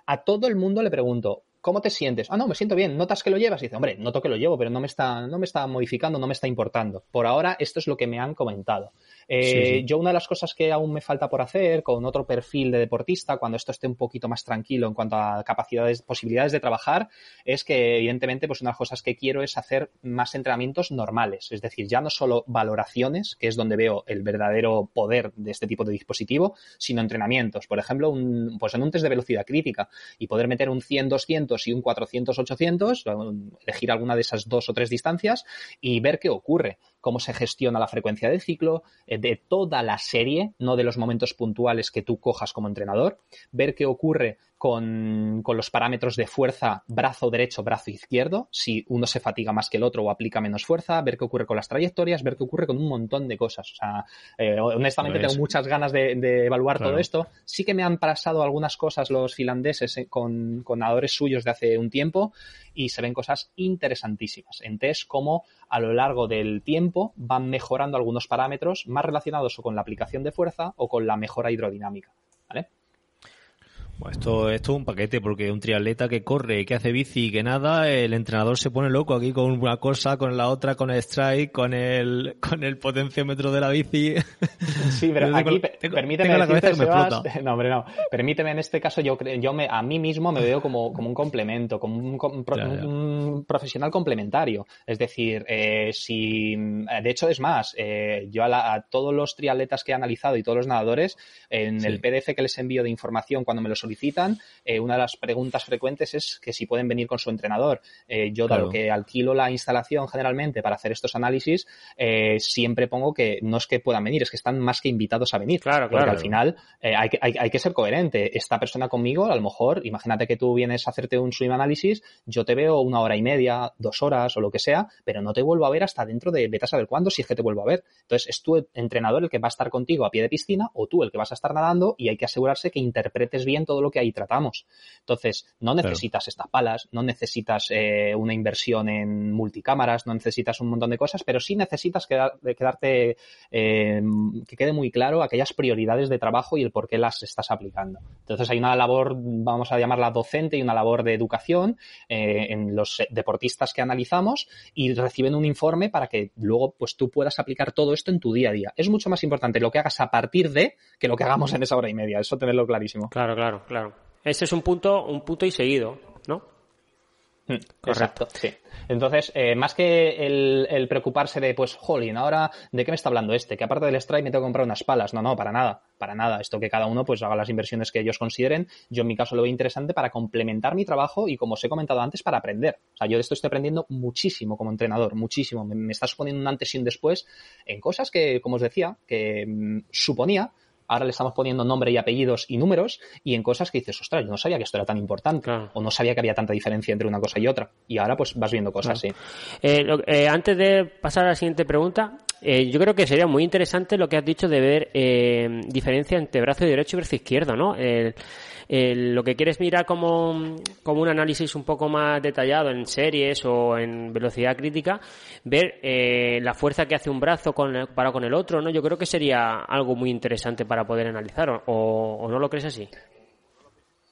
A todo el mundo le pregunto, ¿cómo te sientes? Ah, no, me siento bien. ¿Notas que lo llevas? Y dice, hombre, noto que lo llevo, pero no me está, no me está modificando, no me está importando. Por ahora, esto es lo que me han comentado. Eh, yo una de las cosas que aún me falta por hacer con otro perfil de deportista, cuando esto esté un poquito más tranquilo en cuanto a capacidades, posibilidades de trabajar, es que evidentemente pues una de las cosas que quiero es hacer más entrenamientos normales, es decir, ya no solo valoraciones, que es donde veo el verdadero poder de este tipo de dispositivo, sino entrenamientos. Por ejemplo, un, pues en un test de velocidad crítica y poder meter un 100-200 y un 400-800, elegir alguna de esas dos o tres distancias y ver qué ocurre cómo se gestiona la frecuencia del ciclo, eh, de toda la serie, no de los momentos puntuales que tú cojas como entrenador, ver qué ocurre con, los parámetros de fuerza brazo derecho, brazo izquierdo, si uno se fatiga más que el otro o aplica menos fuerza, ver qué ocurre con las trayectorias, ver qué ocurre con un montón de cosas. O sea, eh, honestamente tengo muchas ganas de, evaluar todo esto. Sí que me han pasado algunas cosas los finlandeses eh, con, con nadadores suyos de hace un tiempo y se ven cosas interesantísimas en test como a lo largo del tiempo van mejorando algunos parámetros más relacionados o con la aplicación de fuerza o con la mejora hidrodinámica. ¿vale? Esto, esto es un paquete, porque un triatleta que corre, que hace bici y que nada, el entrenador se pone loco aquí con una cosa, con la otra, con el strike, con el, con el potenciómetro de la bici. Sí, pero aquí, permíteme no, hombre, no. Permíteme, en este caso, yo, yo me, a mí mismo me veo como, como un complemento, como un, profesional complementario. Es decir, eh, si, de hecho, es más, eh, yo a, todos los triatletas que he analizado y todos los nadadores, en el PDF que les envío de información cuando me los solicitan, eh, una de las preguntas frecuentes es que si pueden venir con su entrenador. Eh, yo, dado que alquilo la instalación generalmente para hacer estos análisis, eh, siempre pongo que no es que puedan venir, es que están más que invitados a venir. Claro, porque al final hay, que, hay, que ser coherente. Esta persona conmigo, a lo mejor, imagínate que tú vienes a hacerte un swim análisis, yo te veo una hora y media, dos horas o lo que sea, pero no te vuelvo a ver hasta dentro de vete a saber cuándo si es que te vuelvo a ver. Entonces, es tu entrenador el que va a estar contigo a pie de piscina o tú el que vas a estar nadando y hay que asegurarse que interpretes bien todo todo lo que ahí tratamos. Entonces, no necesitas estas palas, no necesitas eh, una inversión en multicámaras, no necesitas un montón de cosas, pero sí necesitas quedarte, eh, que quede muy claro aquellas prioridades de trabajo y el por qué las estás aplicando. Entonces, hay una labor, vamos a llamarla docente y una labor de educación eh, en los deportistas que analizamos y reciben un informe para que luego pues tú puedas aplicar todo esto en tu día a día. Es mucho más importante lo que hagas a partir de que lo que hagamos en esa hora y media. Eso tenerlo clarísimo. Claro, claro, claro. Ese es un punto, un punto y seguido, ¿no? Hmm, correcto, sí. Entonces, eh, más que el, preocuparse de, pues, jolín, ahora, ¿de qué me está hablando este? Que aparte del strike me tengo que comprar unas palas. No, no, para nada, para nada. Esto que cada uno, pues, haga las inversiones que ellos consideren. Yo, en mi caso, lo veo interesante para complementar mi trabajo y, como os he comentado antes, para aprender. O sea, yo de esto estoy aprendiendo muchísimo como entrenador, muchísimo. Me, me está suponiendo un antes y un después en cosas que, como os decía, que mm, suponía ahora le estamos poniendo nombre y apellidos y números y en cosas que dices, ostras, yo no sabía que esto era tan importante o no sabía que había tanta diferencia entre una cosa y otra. Y ahora pues vas viendo cosas así. Eh, eh, antes de pasar a la siguiente pregunta, eh, yo creo que sería muy interesante lo que has dicho de ver diferencia entre brazo derecho y brazo izquierdo, ¿no? Lo que quieres mirar como, un análisis un poco más detallado en series o en velocidad crítica, ver eh, la fuerza que hace un brazo con para con el otro, ¿no? Yo creo que sería algo muy interesante para poder analizar, o no lo crees así?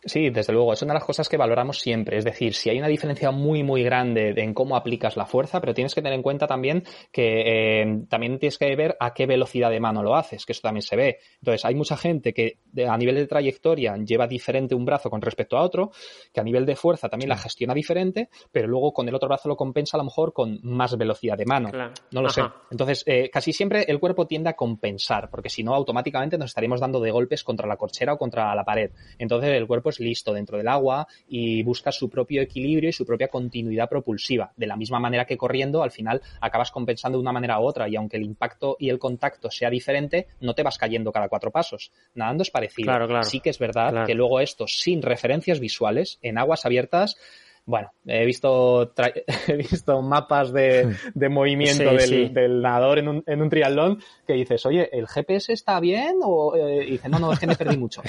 Sí, desde luego, es una de las cosas que valoramos siempre. Es decir, si hay una diferencia muy, muy grande en cómo aplicas la fuerza, pero tienes que tener en cuenta también que eh, también tienes que ver a qué velocidad de mano lo haces, que eso también se ve. Entonces, hay mucha gente que a nivel de trayectoria lleva diferente un brazo con respecto a otro, que a nivel de fuerza también la gestiona diferente, pero luego con el otro brazo lo compensa a lo mejor con más velocidad de mano. No lo sé. Entonces, eh, casi siempre el cuerpo tiende a compensar, porque si no, automáticamente nos estaríamos dando de golpes contra la corchera o contra la pared. Entonces, el cuerpo listo dentro del agua y busca su propio equilibrio y su propia continuidad propulsiva. De la misma manera que corriendo, al final acabas compensando de una manera u otra y aunque el impacto y el contacto sea diferente, no te vas cayendo cada cuatro pasos. Nadando es parecido. Sí que es verdad que luego esto, sin referencias visuales, en aguas abiertas, bueno, he visto, he visto mapas de, de movimiento del, nadador en un, en un triatlón que dices, oye, ¿el GPS está bien? O eh, dice, no, no, es que me perdí mucho.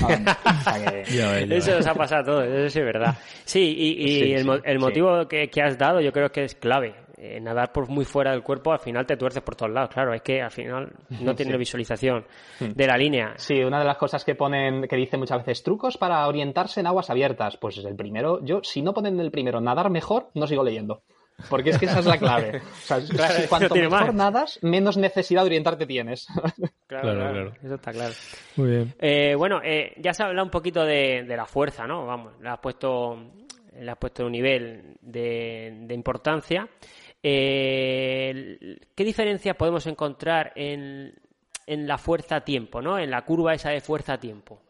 eso nos ha pasado todo, eso sí es verdad. Sí, y, el, el, motivo que, que, has dado yo creo que es clave. Eh, nadar por muy fuera del cuerpo, al final te tuerces por todos lados. Claro, es que al final no tiene visualización hmm. de la línea. Sí, una de las cosas que ponen, que dicen muchas veces, trucos para orientarse en aguas abiertas. Pues es el primero. Yo, si no ponen el primero, nadar mejor, no sigo leyendo. Porque es que esa es la clave. cuanto mejor nadas, menos necesidad de orientarte tienes. Claro, claro, Eso está claro. Muy bien. Eh, bueno, eh, ya se ha hablado un poquito de, de, la fuerza, ¿no? Vamos, le has puesto, le has puesto un nivel de, de importancia. Eh, ¿Qué diferencia podemos encontrar en, en la fuerza-tiempo, ¿no? En la curva esa de fuerza-tiempo.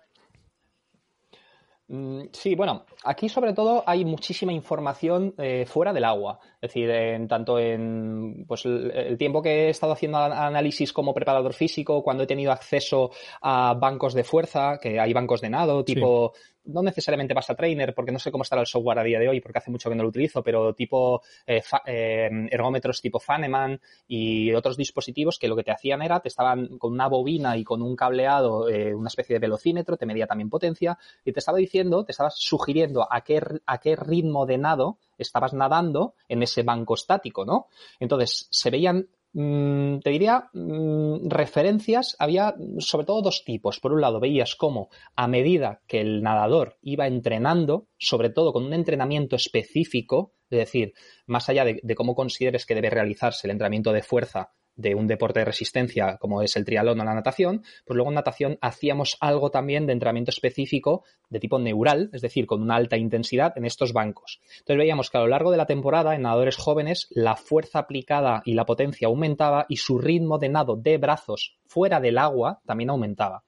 Mm, sí, bueno, aquí sobre todo hay muchísima información eh, fuera del agua. Es decir, en, tanto en pues, el, tiempo que he estado haciendo análisis como preparador físico, cuando he tenido acceso a bancos de fuerza, que hay bancos de nado, tipo no necesariamente pasa trainer, porque no sé cómo estará el software a día de hoy, porque hace mucho que no lo utilizo, pero tipo eh, eh, ergómetros tipo Faneman y otros dispositivos que lo que te hacían era, te estaban con una bobina y con un cableado, eh, una especie de velocímetro, te medía también potencia, y te estaba diciendo, te estabas sugiriendo a qué, a qué ritmo de nado estabas nadando en ese banco estático, ¿no? Entonces, se veían Mm, te diría, mm, referencias, había sobre todo dos tipos. Por un lado, veías cómo a medida que el nadador iba entrenando, sobre todo con un entrenamiento específico, es decir, más allá de cómo consideres que debe realizarse el entrenamiento de fuerza de un deporte de resistencia como es el triatlón o la natación, pues luego en natación hacíamos algo también de entrenamiento específico de tipo neural, es decir, con una alta intensidad en estos bancos. Entonces veíamos que a lo largo de la temporada en nadadores jóvenes la fuerza aplicada y la potencia aumentaba y su ritmo de nado de brazos fuera del agua también aumentaba.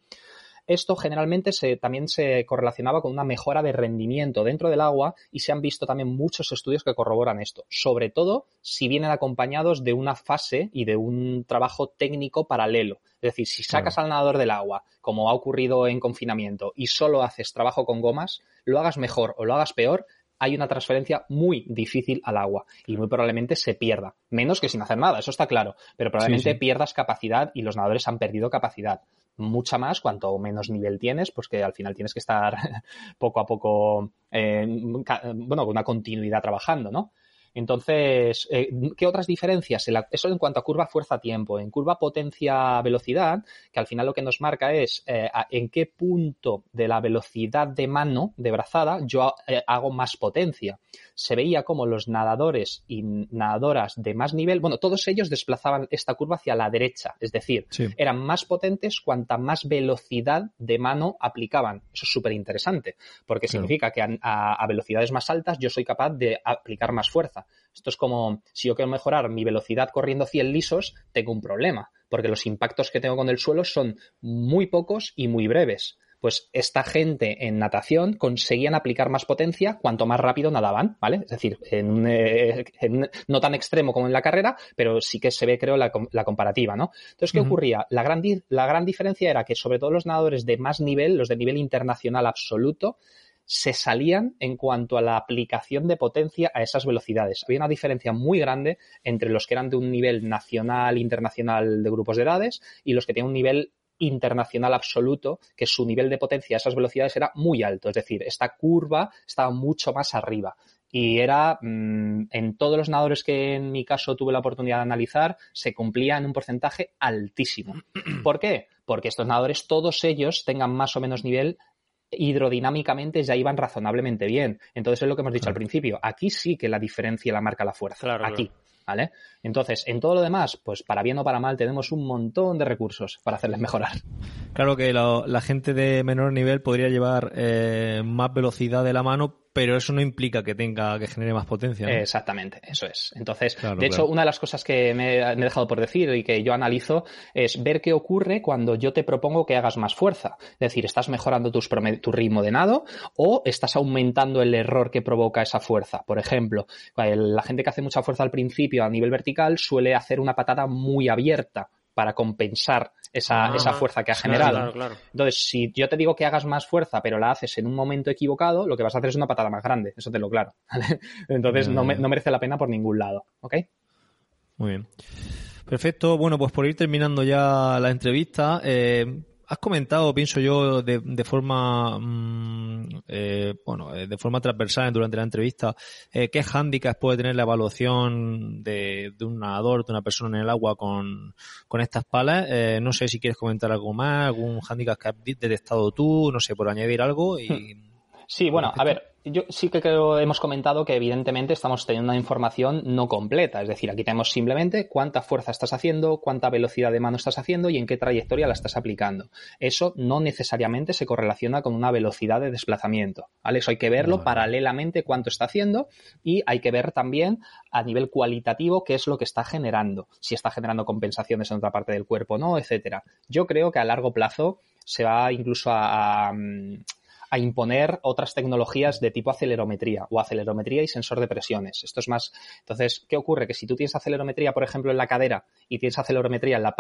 Esto generalmente se, también se correlacionaba con una mejora de rendimiento dentro del agua y se han visto también muchos estudios que corroboran esto, sobre todo si vienen acompañados de una fase y de un trabajo técnico paralelo. Es decir, si sacas al nadador del agua, como ha ocurrido en confinamiento, y solo haces trabajo con gomas, lo hagas mejor o lo hagas peor, hay una transferencia muy difícil al agua y muy probablemente se pierda. Menos que sin hacer nada, eso está claro, pero probablemente pierdas capacidad y los nadadores han perdido capacidad mucha más cuanto menos nivel tienes, pues que al final tienes que estar poco a poco, eh, bueno, con una continuidad trabajando, ¿no? Entonces, eh, ¿qué otras diferencias? Eso en cuanto a curva fuerza-tiempo. En curva potencia-velocidad, que al final lo que nos marca es eh, en qué punto de la velocidad de mano, de brazada, yo eh, hago más potencia. Se veía como los nadadores y nadadoras de más nivel, bueno, todos ellos desplazaban esta curva hacia la derecha, es decir, eran más potentes cuanta más velocidad de mano aplicaban. Eso es súper interesante, porque significa que a velocidades más altas yo soy capaz de aplicar más fuerza. Esto es como si yo quiero mejorar mi velocidad corriendo 100 lisos, tengo un problema, porque los impactos que tengo con el suelo son muy pocos y muy breves. Pues esta gente en natación conseguían aplicar más potencia cuanto más rápido nadaban, ¿vale? Es decir, en, eh, no tan extremo como en la carrera, pero sí que se ve, creo, la, comparativa, ¿no? Entonces, ¿qué ocurría? La gran, la gran diferencia era que, sobre todo los nadadores de más nivel, los de nivel internacional absoluto, se salían en cuanto a la aplicación de potencia a esas velocidades. Había una diferencia muy grande entre los que eran de un nivel nacional, internacional de grupos de edades y los que tenían un nivel internacional absoluto, que su nivel de potencia a esas velocidades era muy alto. Es decir, esta curva estaba mucho más arriba. Y era, mm, en todos los nadadores que en mi caso tuve la oportunidad de analizar, se cumplía en un porcentaje altísimo. ¿Por qué? Porque estos nadadores, todos ellos, tengan más o menos nivel hidrodinámicamente ya iban razonablemente bien. Entonces es lo que hemos dicho al principio. Aquí sí que la diferencia la marca la fuerza. aquí. ¿Vale? Entonces, en todo lo demás, pues para bien o para mal, tenemos un montón de recursos para hacerles mejorar. Claro que la gente de menor nivel podría llevar eh, más velocidad de la mano, pero eso no implica que tenga que genere más potencia. Exactamente, eso es. Entonces, de hecho, una de las cosas que me, he dejado por decir y que yo analizo es ver qué ocurre cuando yo te propongo que hagas más fuerza. Es decir, ¿estás mejorando tu ritmo de nado o estás aumentando el error que provoca esa fuerza? Por ejemplo, la gente que hace mucha fuerza al principio a nivel vertical suele hacer una patada muy abierta para compensar esa, ah, esa fuerza que ha generado. Entonces, si yo te digo que hagas más fuerza, pero la haces en un momento equivocado, lo que vas a hacer es una patada más grande, eso te lo claro. Entonces, no, no, merece la pena por ningún lado. ¿Ok? Muy bien. Perfecto. Bueno, pues por ir terminando ya la entrevista, eh, has comentado, pienso yo, de, de forma, mm, eh, bueno, eh, de forma transversal durante la entrevista, eh, qué handicaps puede tener la evaluación de, de, un nadador, de una persona en el agua con, con estas palas. Eh, no sé si quieres comentar algo más, algún handicap que has detectado tú, no sé, por añadir algo y... Sí, bueno, a ver, yo sí que creo, hemos comentado que evidentemente estamos teniendo una información no completa. Es decir, aquí tenemos simplemente cuánta fuerza estás haciendo, cuánta velocidad de mano estás haciendo y en qué trayectoria la estás aplicando. Eso no necesariamente se correlaciona con una velocidad de desplazamiento. ¿vale? Eso hay que verlo paralelamente cuánto está haciendo y hay que ver también a nivel cualitativo qué es lo que está generando. Si está generando compensaciones en otra parte del cuerpo o no, etcétera. Yo creo que a largo plazo se va incluso a, a imponer otras tecnologías de tipo acelerometría o acelerometría y sensor de presiones. Esto es más. Entonces, ¿qué ocurre? Que si tú tienes acelerometría, por ejemplo, en la cadera y tienes acelerometría en la,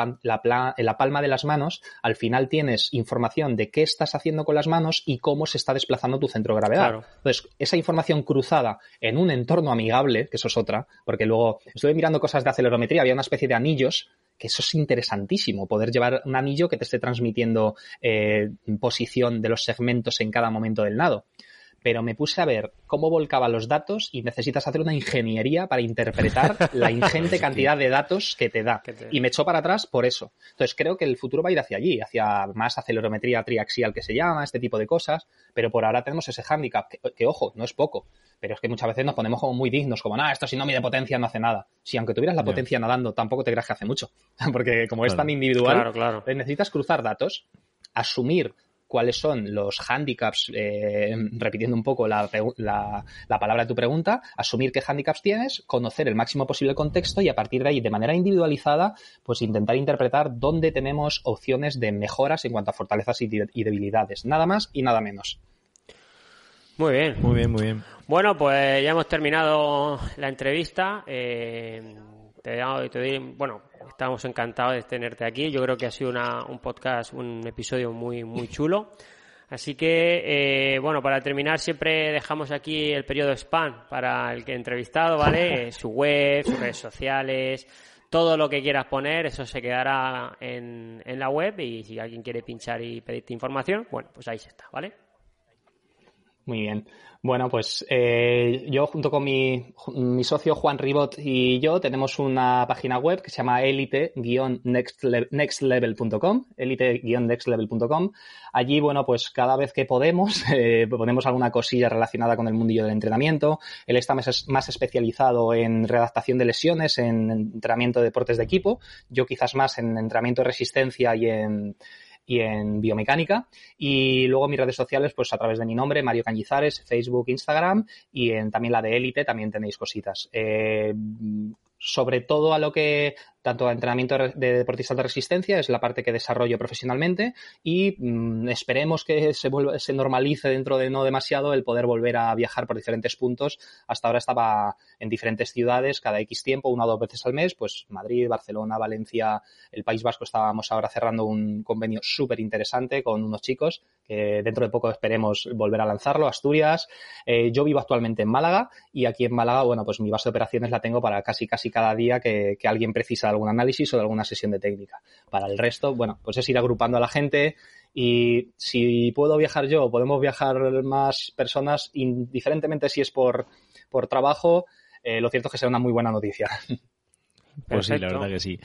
en la palma de las manos, al final tienes información de qué estás haciendo con las manos y cómo se está desplazando tu centro de gravedad. Entonces, esa información cruzada en un entorno amigable, que eso es otra, porque luego estuve mirando cosas de acelerometría, había una especie de anillos que eso es interesantísimo, poder llevar un anillo que te esté transmitiendo eh, posición de los segmentos en cada momento del nado. Pero me puse a ver cómo volcaba los datos y necesitas hacer una ingeniería para interpretar la ingente cantidad de datos que te da. Y me echó para atrás por eso. Entonces creo que el futuro va a ir hacia allí, hacia más acelerometría triaxial que se llama, este tipo de cosas. Pero por ahora tenemos ese hándicap, que ojo, no es poco pero es que muchas veces nos ponemos como muy dignos, como, nada, esto si no mide potencia no hace nada. Si aunque tuvieras la potencia nadando, tampoco te creas que hace mucho, porque como es tan individual, eh, necesitas cruzar datos, asumir cuáles son los handicaps, eh, repitiendo un poco la, la, palabra de tu pregunta, asumir qué handicaps tienes, conocer el máximo posible contexto y a partir de ahí, de manera individualizada, pues intentar interpretar dónde tenemos opciones de mejoras en cuanto a fortalezas y debilidades. Nada más y nada menos. Muy bien. Muy bien, muy bien. Bueno, pues ya hemos terminado la entrevista. Eh, te, te bueno, estamos encantados de tenerte aquí. Yo creo que ha sido una, un podcast, un episodio muy, muy chulo. Así que, eh, bueno, para terminar siempre dejamos aquí el periodo spam para el que he entrevistado, ¿vale? su web, sus redes sociales, todo lo que quieras poner, eso se quedará en, en la web y si alguien quiere pinchar y pedirte información, bueno, pues ahí está, ¿vale? Muy bien. Bueno, pues eh, yo junto con mi, mi, socio Juan Ribot y yo tenemos una página web que se llama elite-nextlevel.com, elite-nextlevel.com. Allí, bueno, pues cada vez que podemos eh, ponemos alguna cosilla relacionada con el mundillo del entrenamiento. Él está más, más especializado en redactación de lesiones, en entrenamiento de deportes de equipo. Yo quizás más en entrenamiento de resistencia y en y en biomecánica. Y luego mis redes sociales, pues a través de mi nombre, Mario Cañizares, Facebook, Instagram y en también la de Élite también tenéis cositas. Eh, sobre todo a lo que tanto entrenamiento de deportistas de resistencia es la parte que desarrollo profesionalmente y mm, esperemos que se, vuelva, se normalice dentro de no demasiado el poder volver a viajar por diferentes puntos. Hasta ahora estaba en diferentes ciudades cada X tiempo, una o dos veces al mes, pues Madrid, Barcelona, Valencia, el País Vasco estábamos ahora cerrando un convenio súper interesante con unos chicos que dentro de poco esperemos volver a lanzarlo, Asturias. Eh, yo vivo actualmente en Málaga y aquí en Málaga, bueno, pues mi base de operaciones la tengo para casi casi cada día que, que alguien precisa de algún análisis o de alguna sesión de técnica. Para el resto, bueno, pues es ir agrupando a la gente y si puedo viajar yo o podemos viajar más personas, indiferentemente si es por, por trabajo, eh, lo cierto es que será una muy buena noticia. Pues sí, la verdad que sí.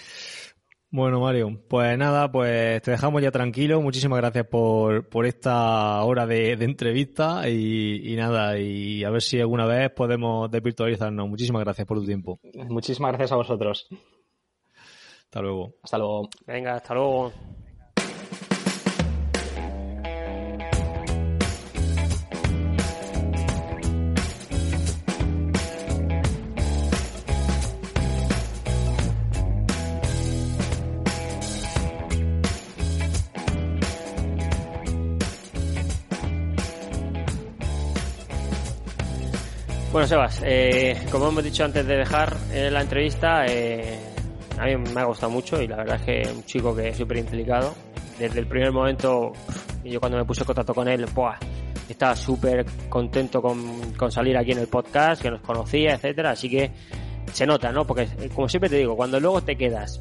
Bueno, Mario, pues nada, pues te dejamos ya tranquilo. Muchísimas gracias por, por esta hora de, entrevista y, nada, y a ver si alguna vez podemos desvirtualizarnos. Muchísimas gracias por tu tiempo. Muchísimas gracias a vosotros. Hasta luego. Hasta luego. Venga, hasta luego. Bueno, Sebas, eh, como hemos dicho antes de dejar eh, la entrevista, eh, a mí me ha gustado mucho y la verdad es que es un chico que es súper implicado. Desde el primer momento, yo cuando me puse en contacto con él, ¡buah! estaba súper contento con, con, salir aquí en el podcast, que nos conocía, etcétera. Así que se nota, ¿no? Porque, como siempre te digo, cuando luego te quedas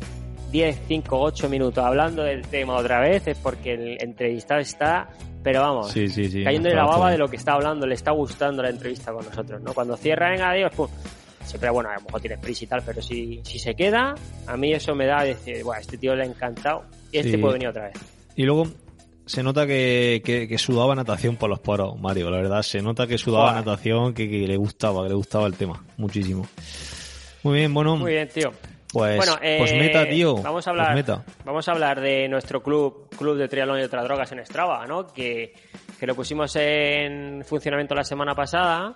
10, 5, 8 minutos hablando del tema otra vez, es porque el entrevistado está pero vamos, sí, sí, sí, cayendo en la baba de lo que está hablando, le está gustando la entrevista con nosotros, ¿no? Cuando cierra, venga, adiós, pum. Siempre, bueno, a lo mejor tiene prisa y tal, pero si, si se queda, a mí eso me da decir, bueno, este tío le ha encantado y este puede venir otra vez. Y luego, se nota que, que, sudaba natación por los poros, Mario, la verdad. Se nota que sudaba natación, que, que, le gustaba, que le gustaba el tema. Muchísimo. Muy bien, bueno. Muy bien, tío. Pues, bueno, pues meta, tío. Vamos a hablar, vamos a hablar de nuestro club, club de triatlón y otras drogas en Strava, ¿no? Que, que lo pusimos en funcionamiento la semana pasada.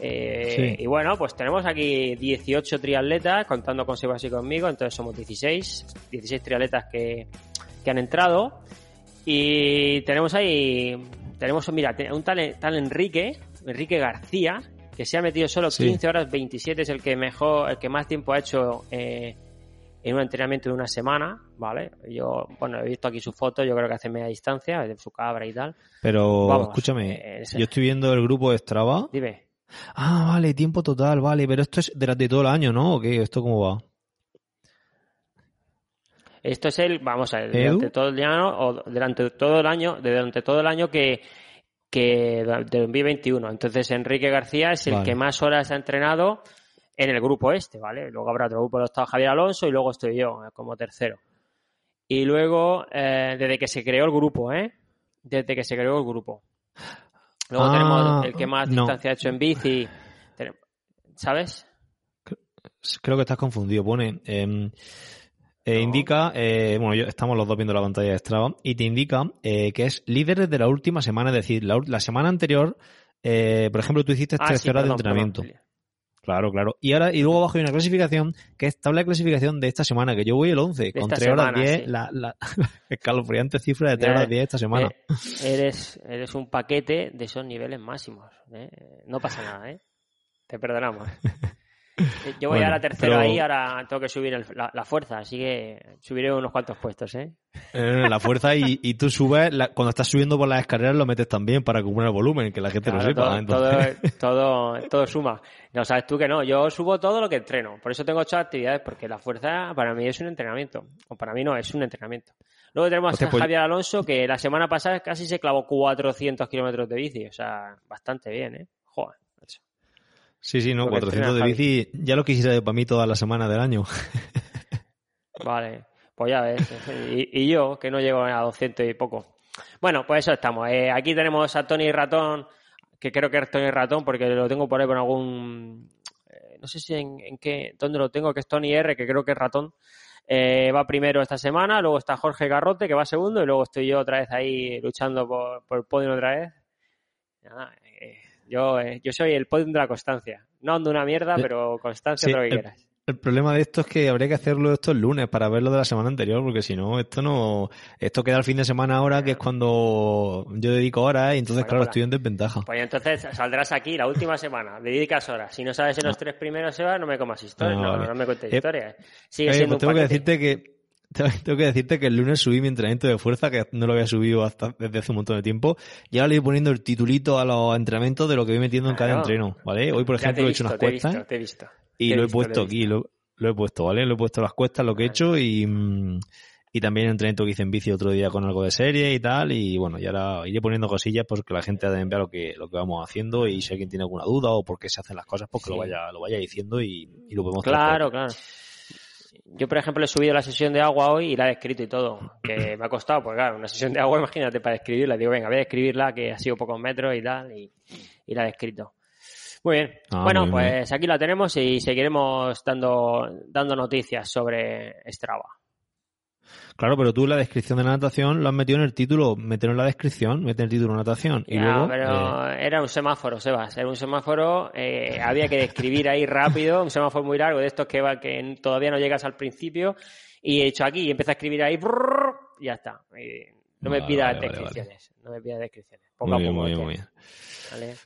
Eh, y bueno, pues tenemos aquí 18 triatletas, contando con Sebas y conmigo, entonces somos 16, 16 triatletas que, que han entrado. Y tenemos ahí, tenemos, mira, un tal, tal Enrique, Enrique García, que se ha metido solo 15 horas 27 es el que mejor, el que más tiempo ha hecho eh, en un entrenamiento de una semana, ¿vale? Yo, bueno, he visto aquí su foto, yo creo que hace media distancia, de su cabra y tal. Pero, escúchame, eh, yo estoy viendo el grupo de Strava. Dime. Ah, vale, tiempo total, vale, pero esto es durante todo el año, ¿no? ¿O qué? ¿Esto cómo va? Esto es el, vamos a ver, durante todo el año, o durante todo el año, durante todo el año que, que del 2021. Entonces Enrique García es el que más horas ha entrenado en el grupo este, ¿vale? Luego habrá otro grupo, está Javier Alonso y luego estoy yo eh, como tercero. Y luego, eh, desde que se creó el grupo, ¿eh? Desde que se creó el grupo. Luego tenemos ah, el que más distancia ha hecho en bici. ¿Sabes? Creo que estás confundido. Pone, em, eh, indica, eh, bueno, yo, estamos los dos viendo la pantalla de Strava, y te indica eh, que es líder de la última semana, es decir, la, semana anterior, eh, por ejemplo, tú hiciste 13 ah, horas de entrenamiento. Claro, claro. Y ahora, y luego abajo hay una clasificación que es tabla de clasificación de esta semana, que yo voy el 11, con 3 horas 10, la, la escalofriante cifra de 3 horas 10 esta semana. eres, eres un paquete de esos niveles máximos. No pasa nada, ¿eh? Te perdonamos. Yo voy a la tercera ahí, ahora tengo que subir la, fuerza, así que subiré unos cuantos puestos, ¿eh? eh la fuerza y, tú subes, cuando estás subiendo por las escaleras lo metes también para acumular volumen, que la gente lo sepa. Todo, todo, todo, suma. No sabes tú que no, yo subo todo lo que entreno, por eso tengo ocho actividades, porque la fuerza para mí es un entrenamiento, o para mí no, es un entrenamiento. Luego tenemos a pues Javier Alonso, que la semana pasada casi se clavó 400 kilómetros de bici, o sea, bastante bien, ¿eh? Sí, sí, no, 400 de bici ya lo quisiera para mí toda la semana del año. Vale, pues ya ves. Y, yo, que no llego a 200 y poco. Bueno, pues eso estamos. Eh, aquí tenemos a Tony Ratón, que creo que es Tony Ratón, porque lo tengo por ahí por algún... Eh, no sé si en, qué, dónde lo tengo, que es Tony R, que creo que es Ratón. Eh, va primero esta semana, luego está Jorge Garrote, que va segundo, y luego estoy yo otra vez ahí luchando por, por el podio otra vez. Nada, yo, eh, yo soy el podium de la constancia. No ando una mierda, pero constancia es lo que quieras. El problema de esto es que habría que hacerlo esto el lunes para verlo de la semana anterior, porque si no, esto no, esto queda el fin de semana ahora, que es cuando yo dedico horas y entonces, claro, pues estoy en desventaja. Pues entonces saldrás aquí la última semana, dedicas horas. Si no sabes en los tres primeros se va, no me comas historias, no, no, me cuentes eh, historias. Sigue eh, pues tengo que decirte que tengo que decirte que el lunes subí mi entrenamiento de fuerza, que no lo había subido hasta desde hace un montón de tiempo. Y ahora le voy poniendo el titulito a los entrenamientos de lo que voy metiendo en cada entreno, ¿vale? Hoy, por ejemplo, he, hecho unas cuestas. y lo he puesto aquí, lo, he puesto, ¿vale? Lo he puesto las cuestas, lo que he hecho y, y también el entrenamiento que hice en bici otro día con algo de serie y tal. Y bueno, y ahora iré poniendo cosillas porque la gente de enviar lo que, lo que vamos haciendo y si alguien tiene alguna duda o por qué se hacen las cosas, pues que lo vaya, lo vaya diciendo y, y lo podemos Claro, claro. Yo, por ejemplo, he subido la sesión de agua hoy y la he escrito y todo. Que me ha costado, pues claro, una sesión de agua, imagínate, para escribirla. Digo, venga, voy a escribirla, que ha sido pocos metros y tal, y, la he escrito. Muy bien. Ah, bueno, pues aquí la tenemos y seguiremos dando, dando noticias sobre Strava. Claro, pero tú la descripción de la natación lo has metido en el título, meter en la descripción, meter el título natación. Y luego, pero eh, era un semáforo, Sebas, era un semáforo, eh, había que describir ahí rápido, un semáforo muy largo de estos que, va, que todavía no llegas al principio, y he hecho aquí y empieza a escribir ahí, y ya está. no me pidas descripciones, no me pidas descripciones. Poco muy bien, muy bien, muy bien.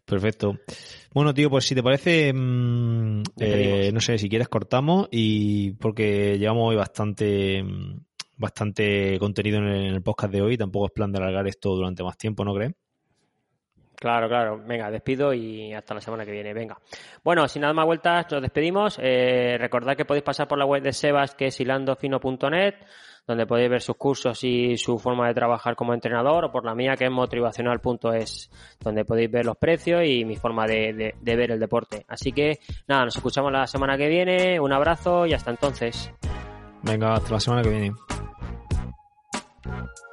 Perfecto. Bueno, tío, pues si te parece, mm, eh, no sé, si quieres cortamos y porque llevamos hoy bastante mm, bastante contenido en el, podcast de hoy. Tampoco es plan de alargar esto durante más tiempo, ¿no crees? Claro, claro. Venga, despido y hasta la semana que viene. Venga. Bueno, sin nada más vueltas, nos despedimos. Eh, recordad que podéis pasar por la web de Sebas, que es hilandofino.net, donde podéis ver sus cursos y su forma de trabajar como entrenador, o por la mía, que es motivacional.es, donde podéis ver los precios y mi forma de ver el deporte. Así que, nada, nos escuchamos la semana que viene. Un abrazo y hasta entonces. Venga, hasta la semana que viene. Thank you.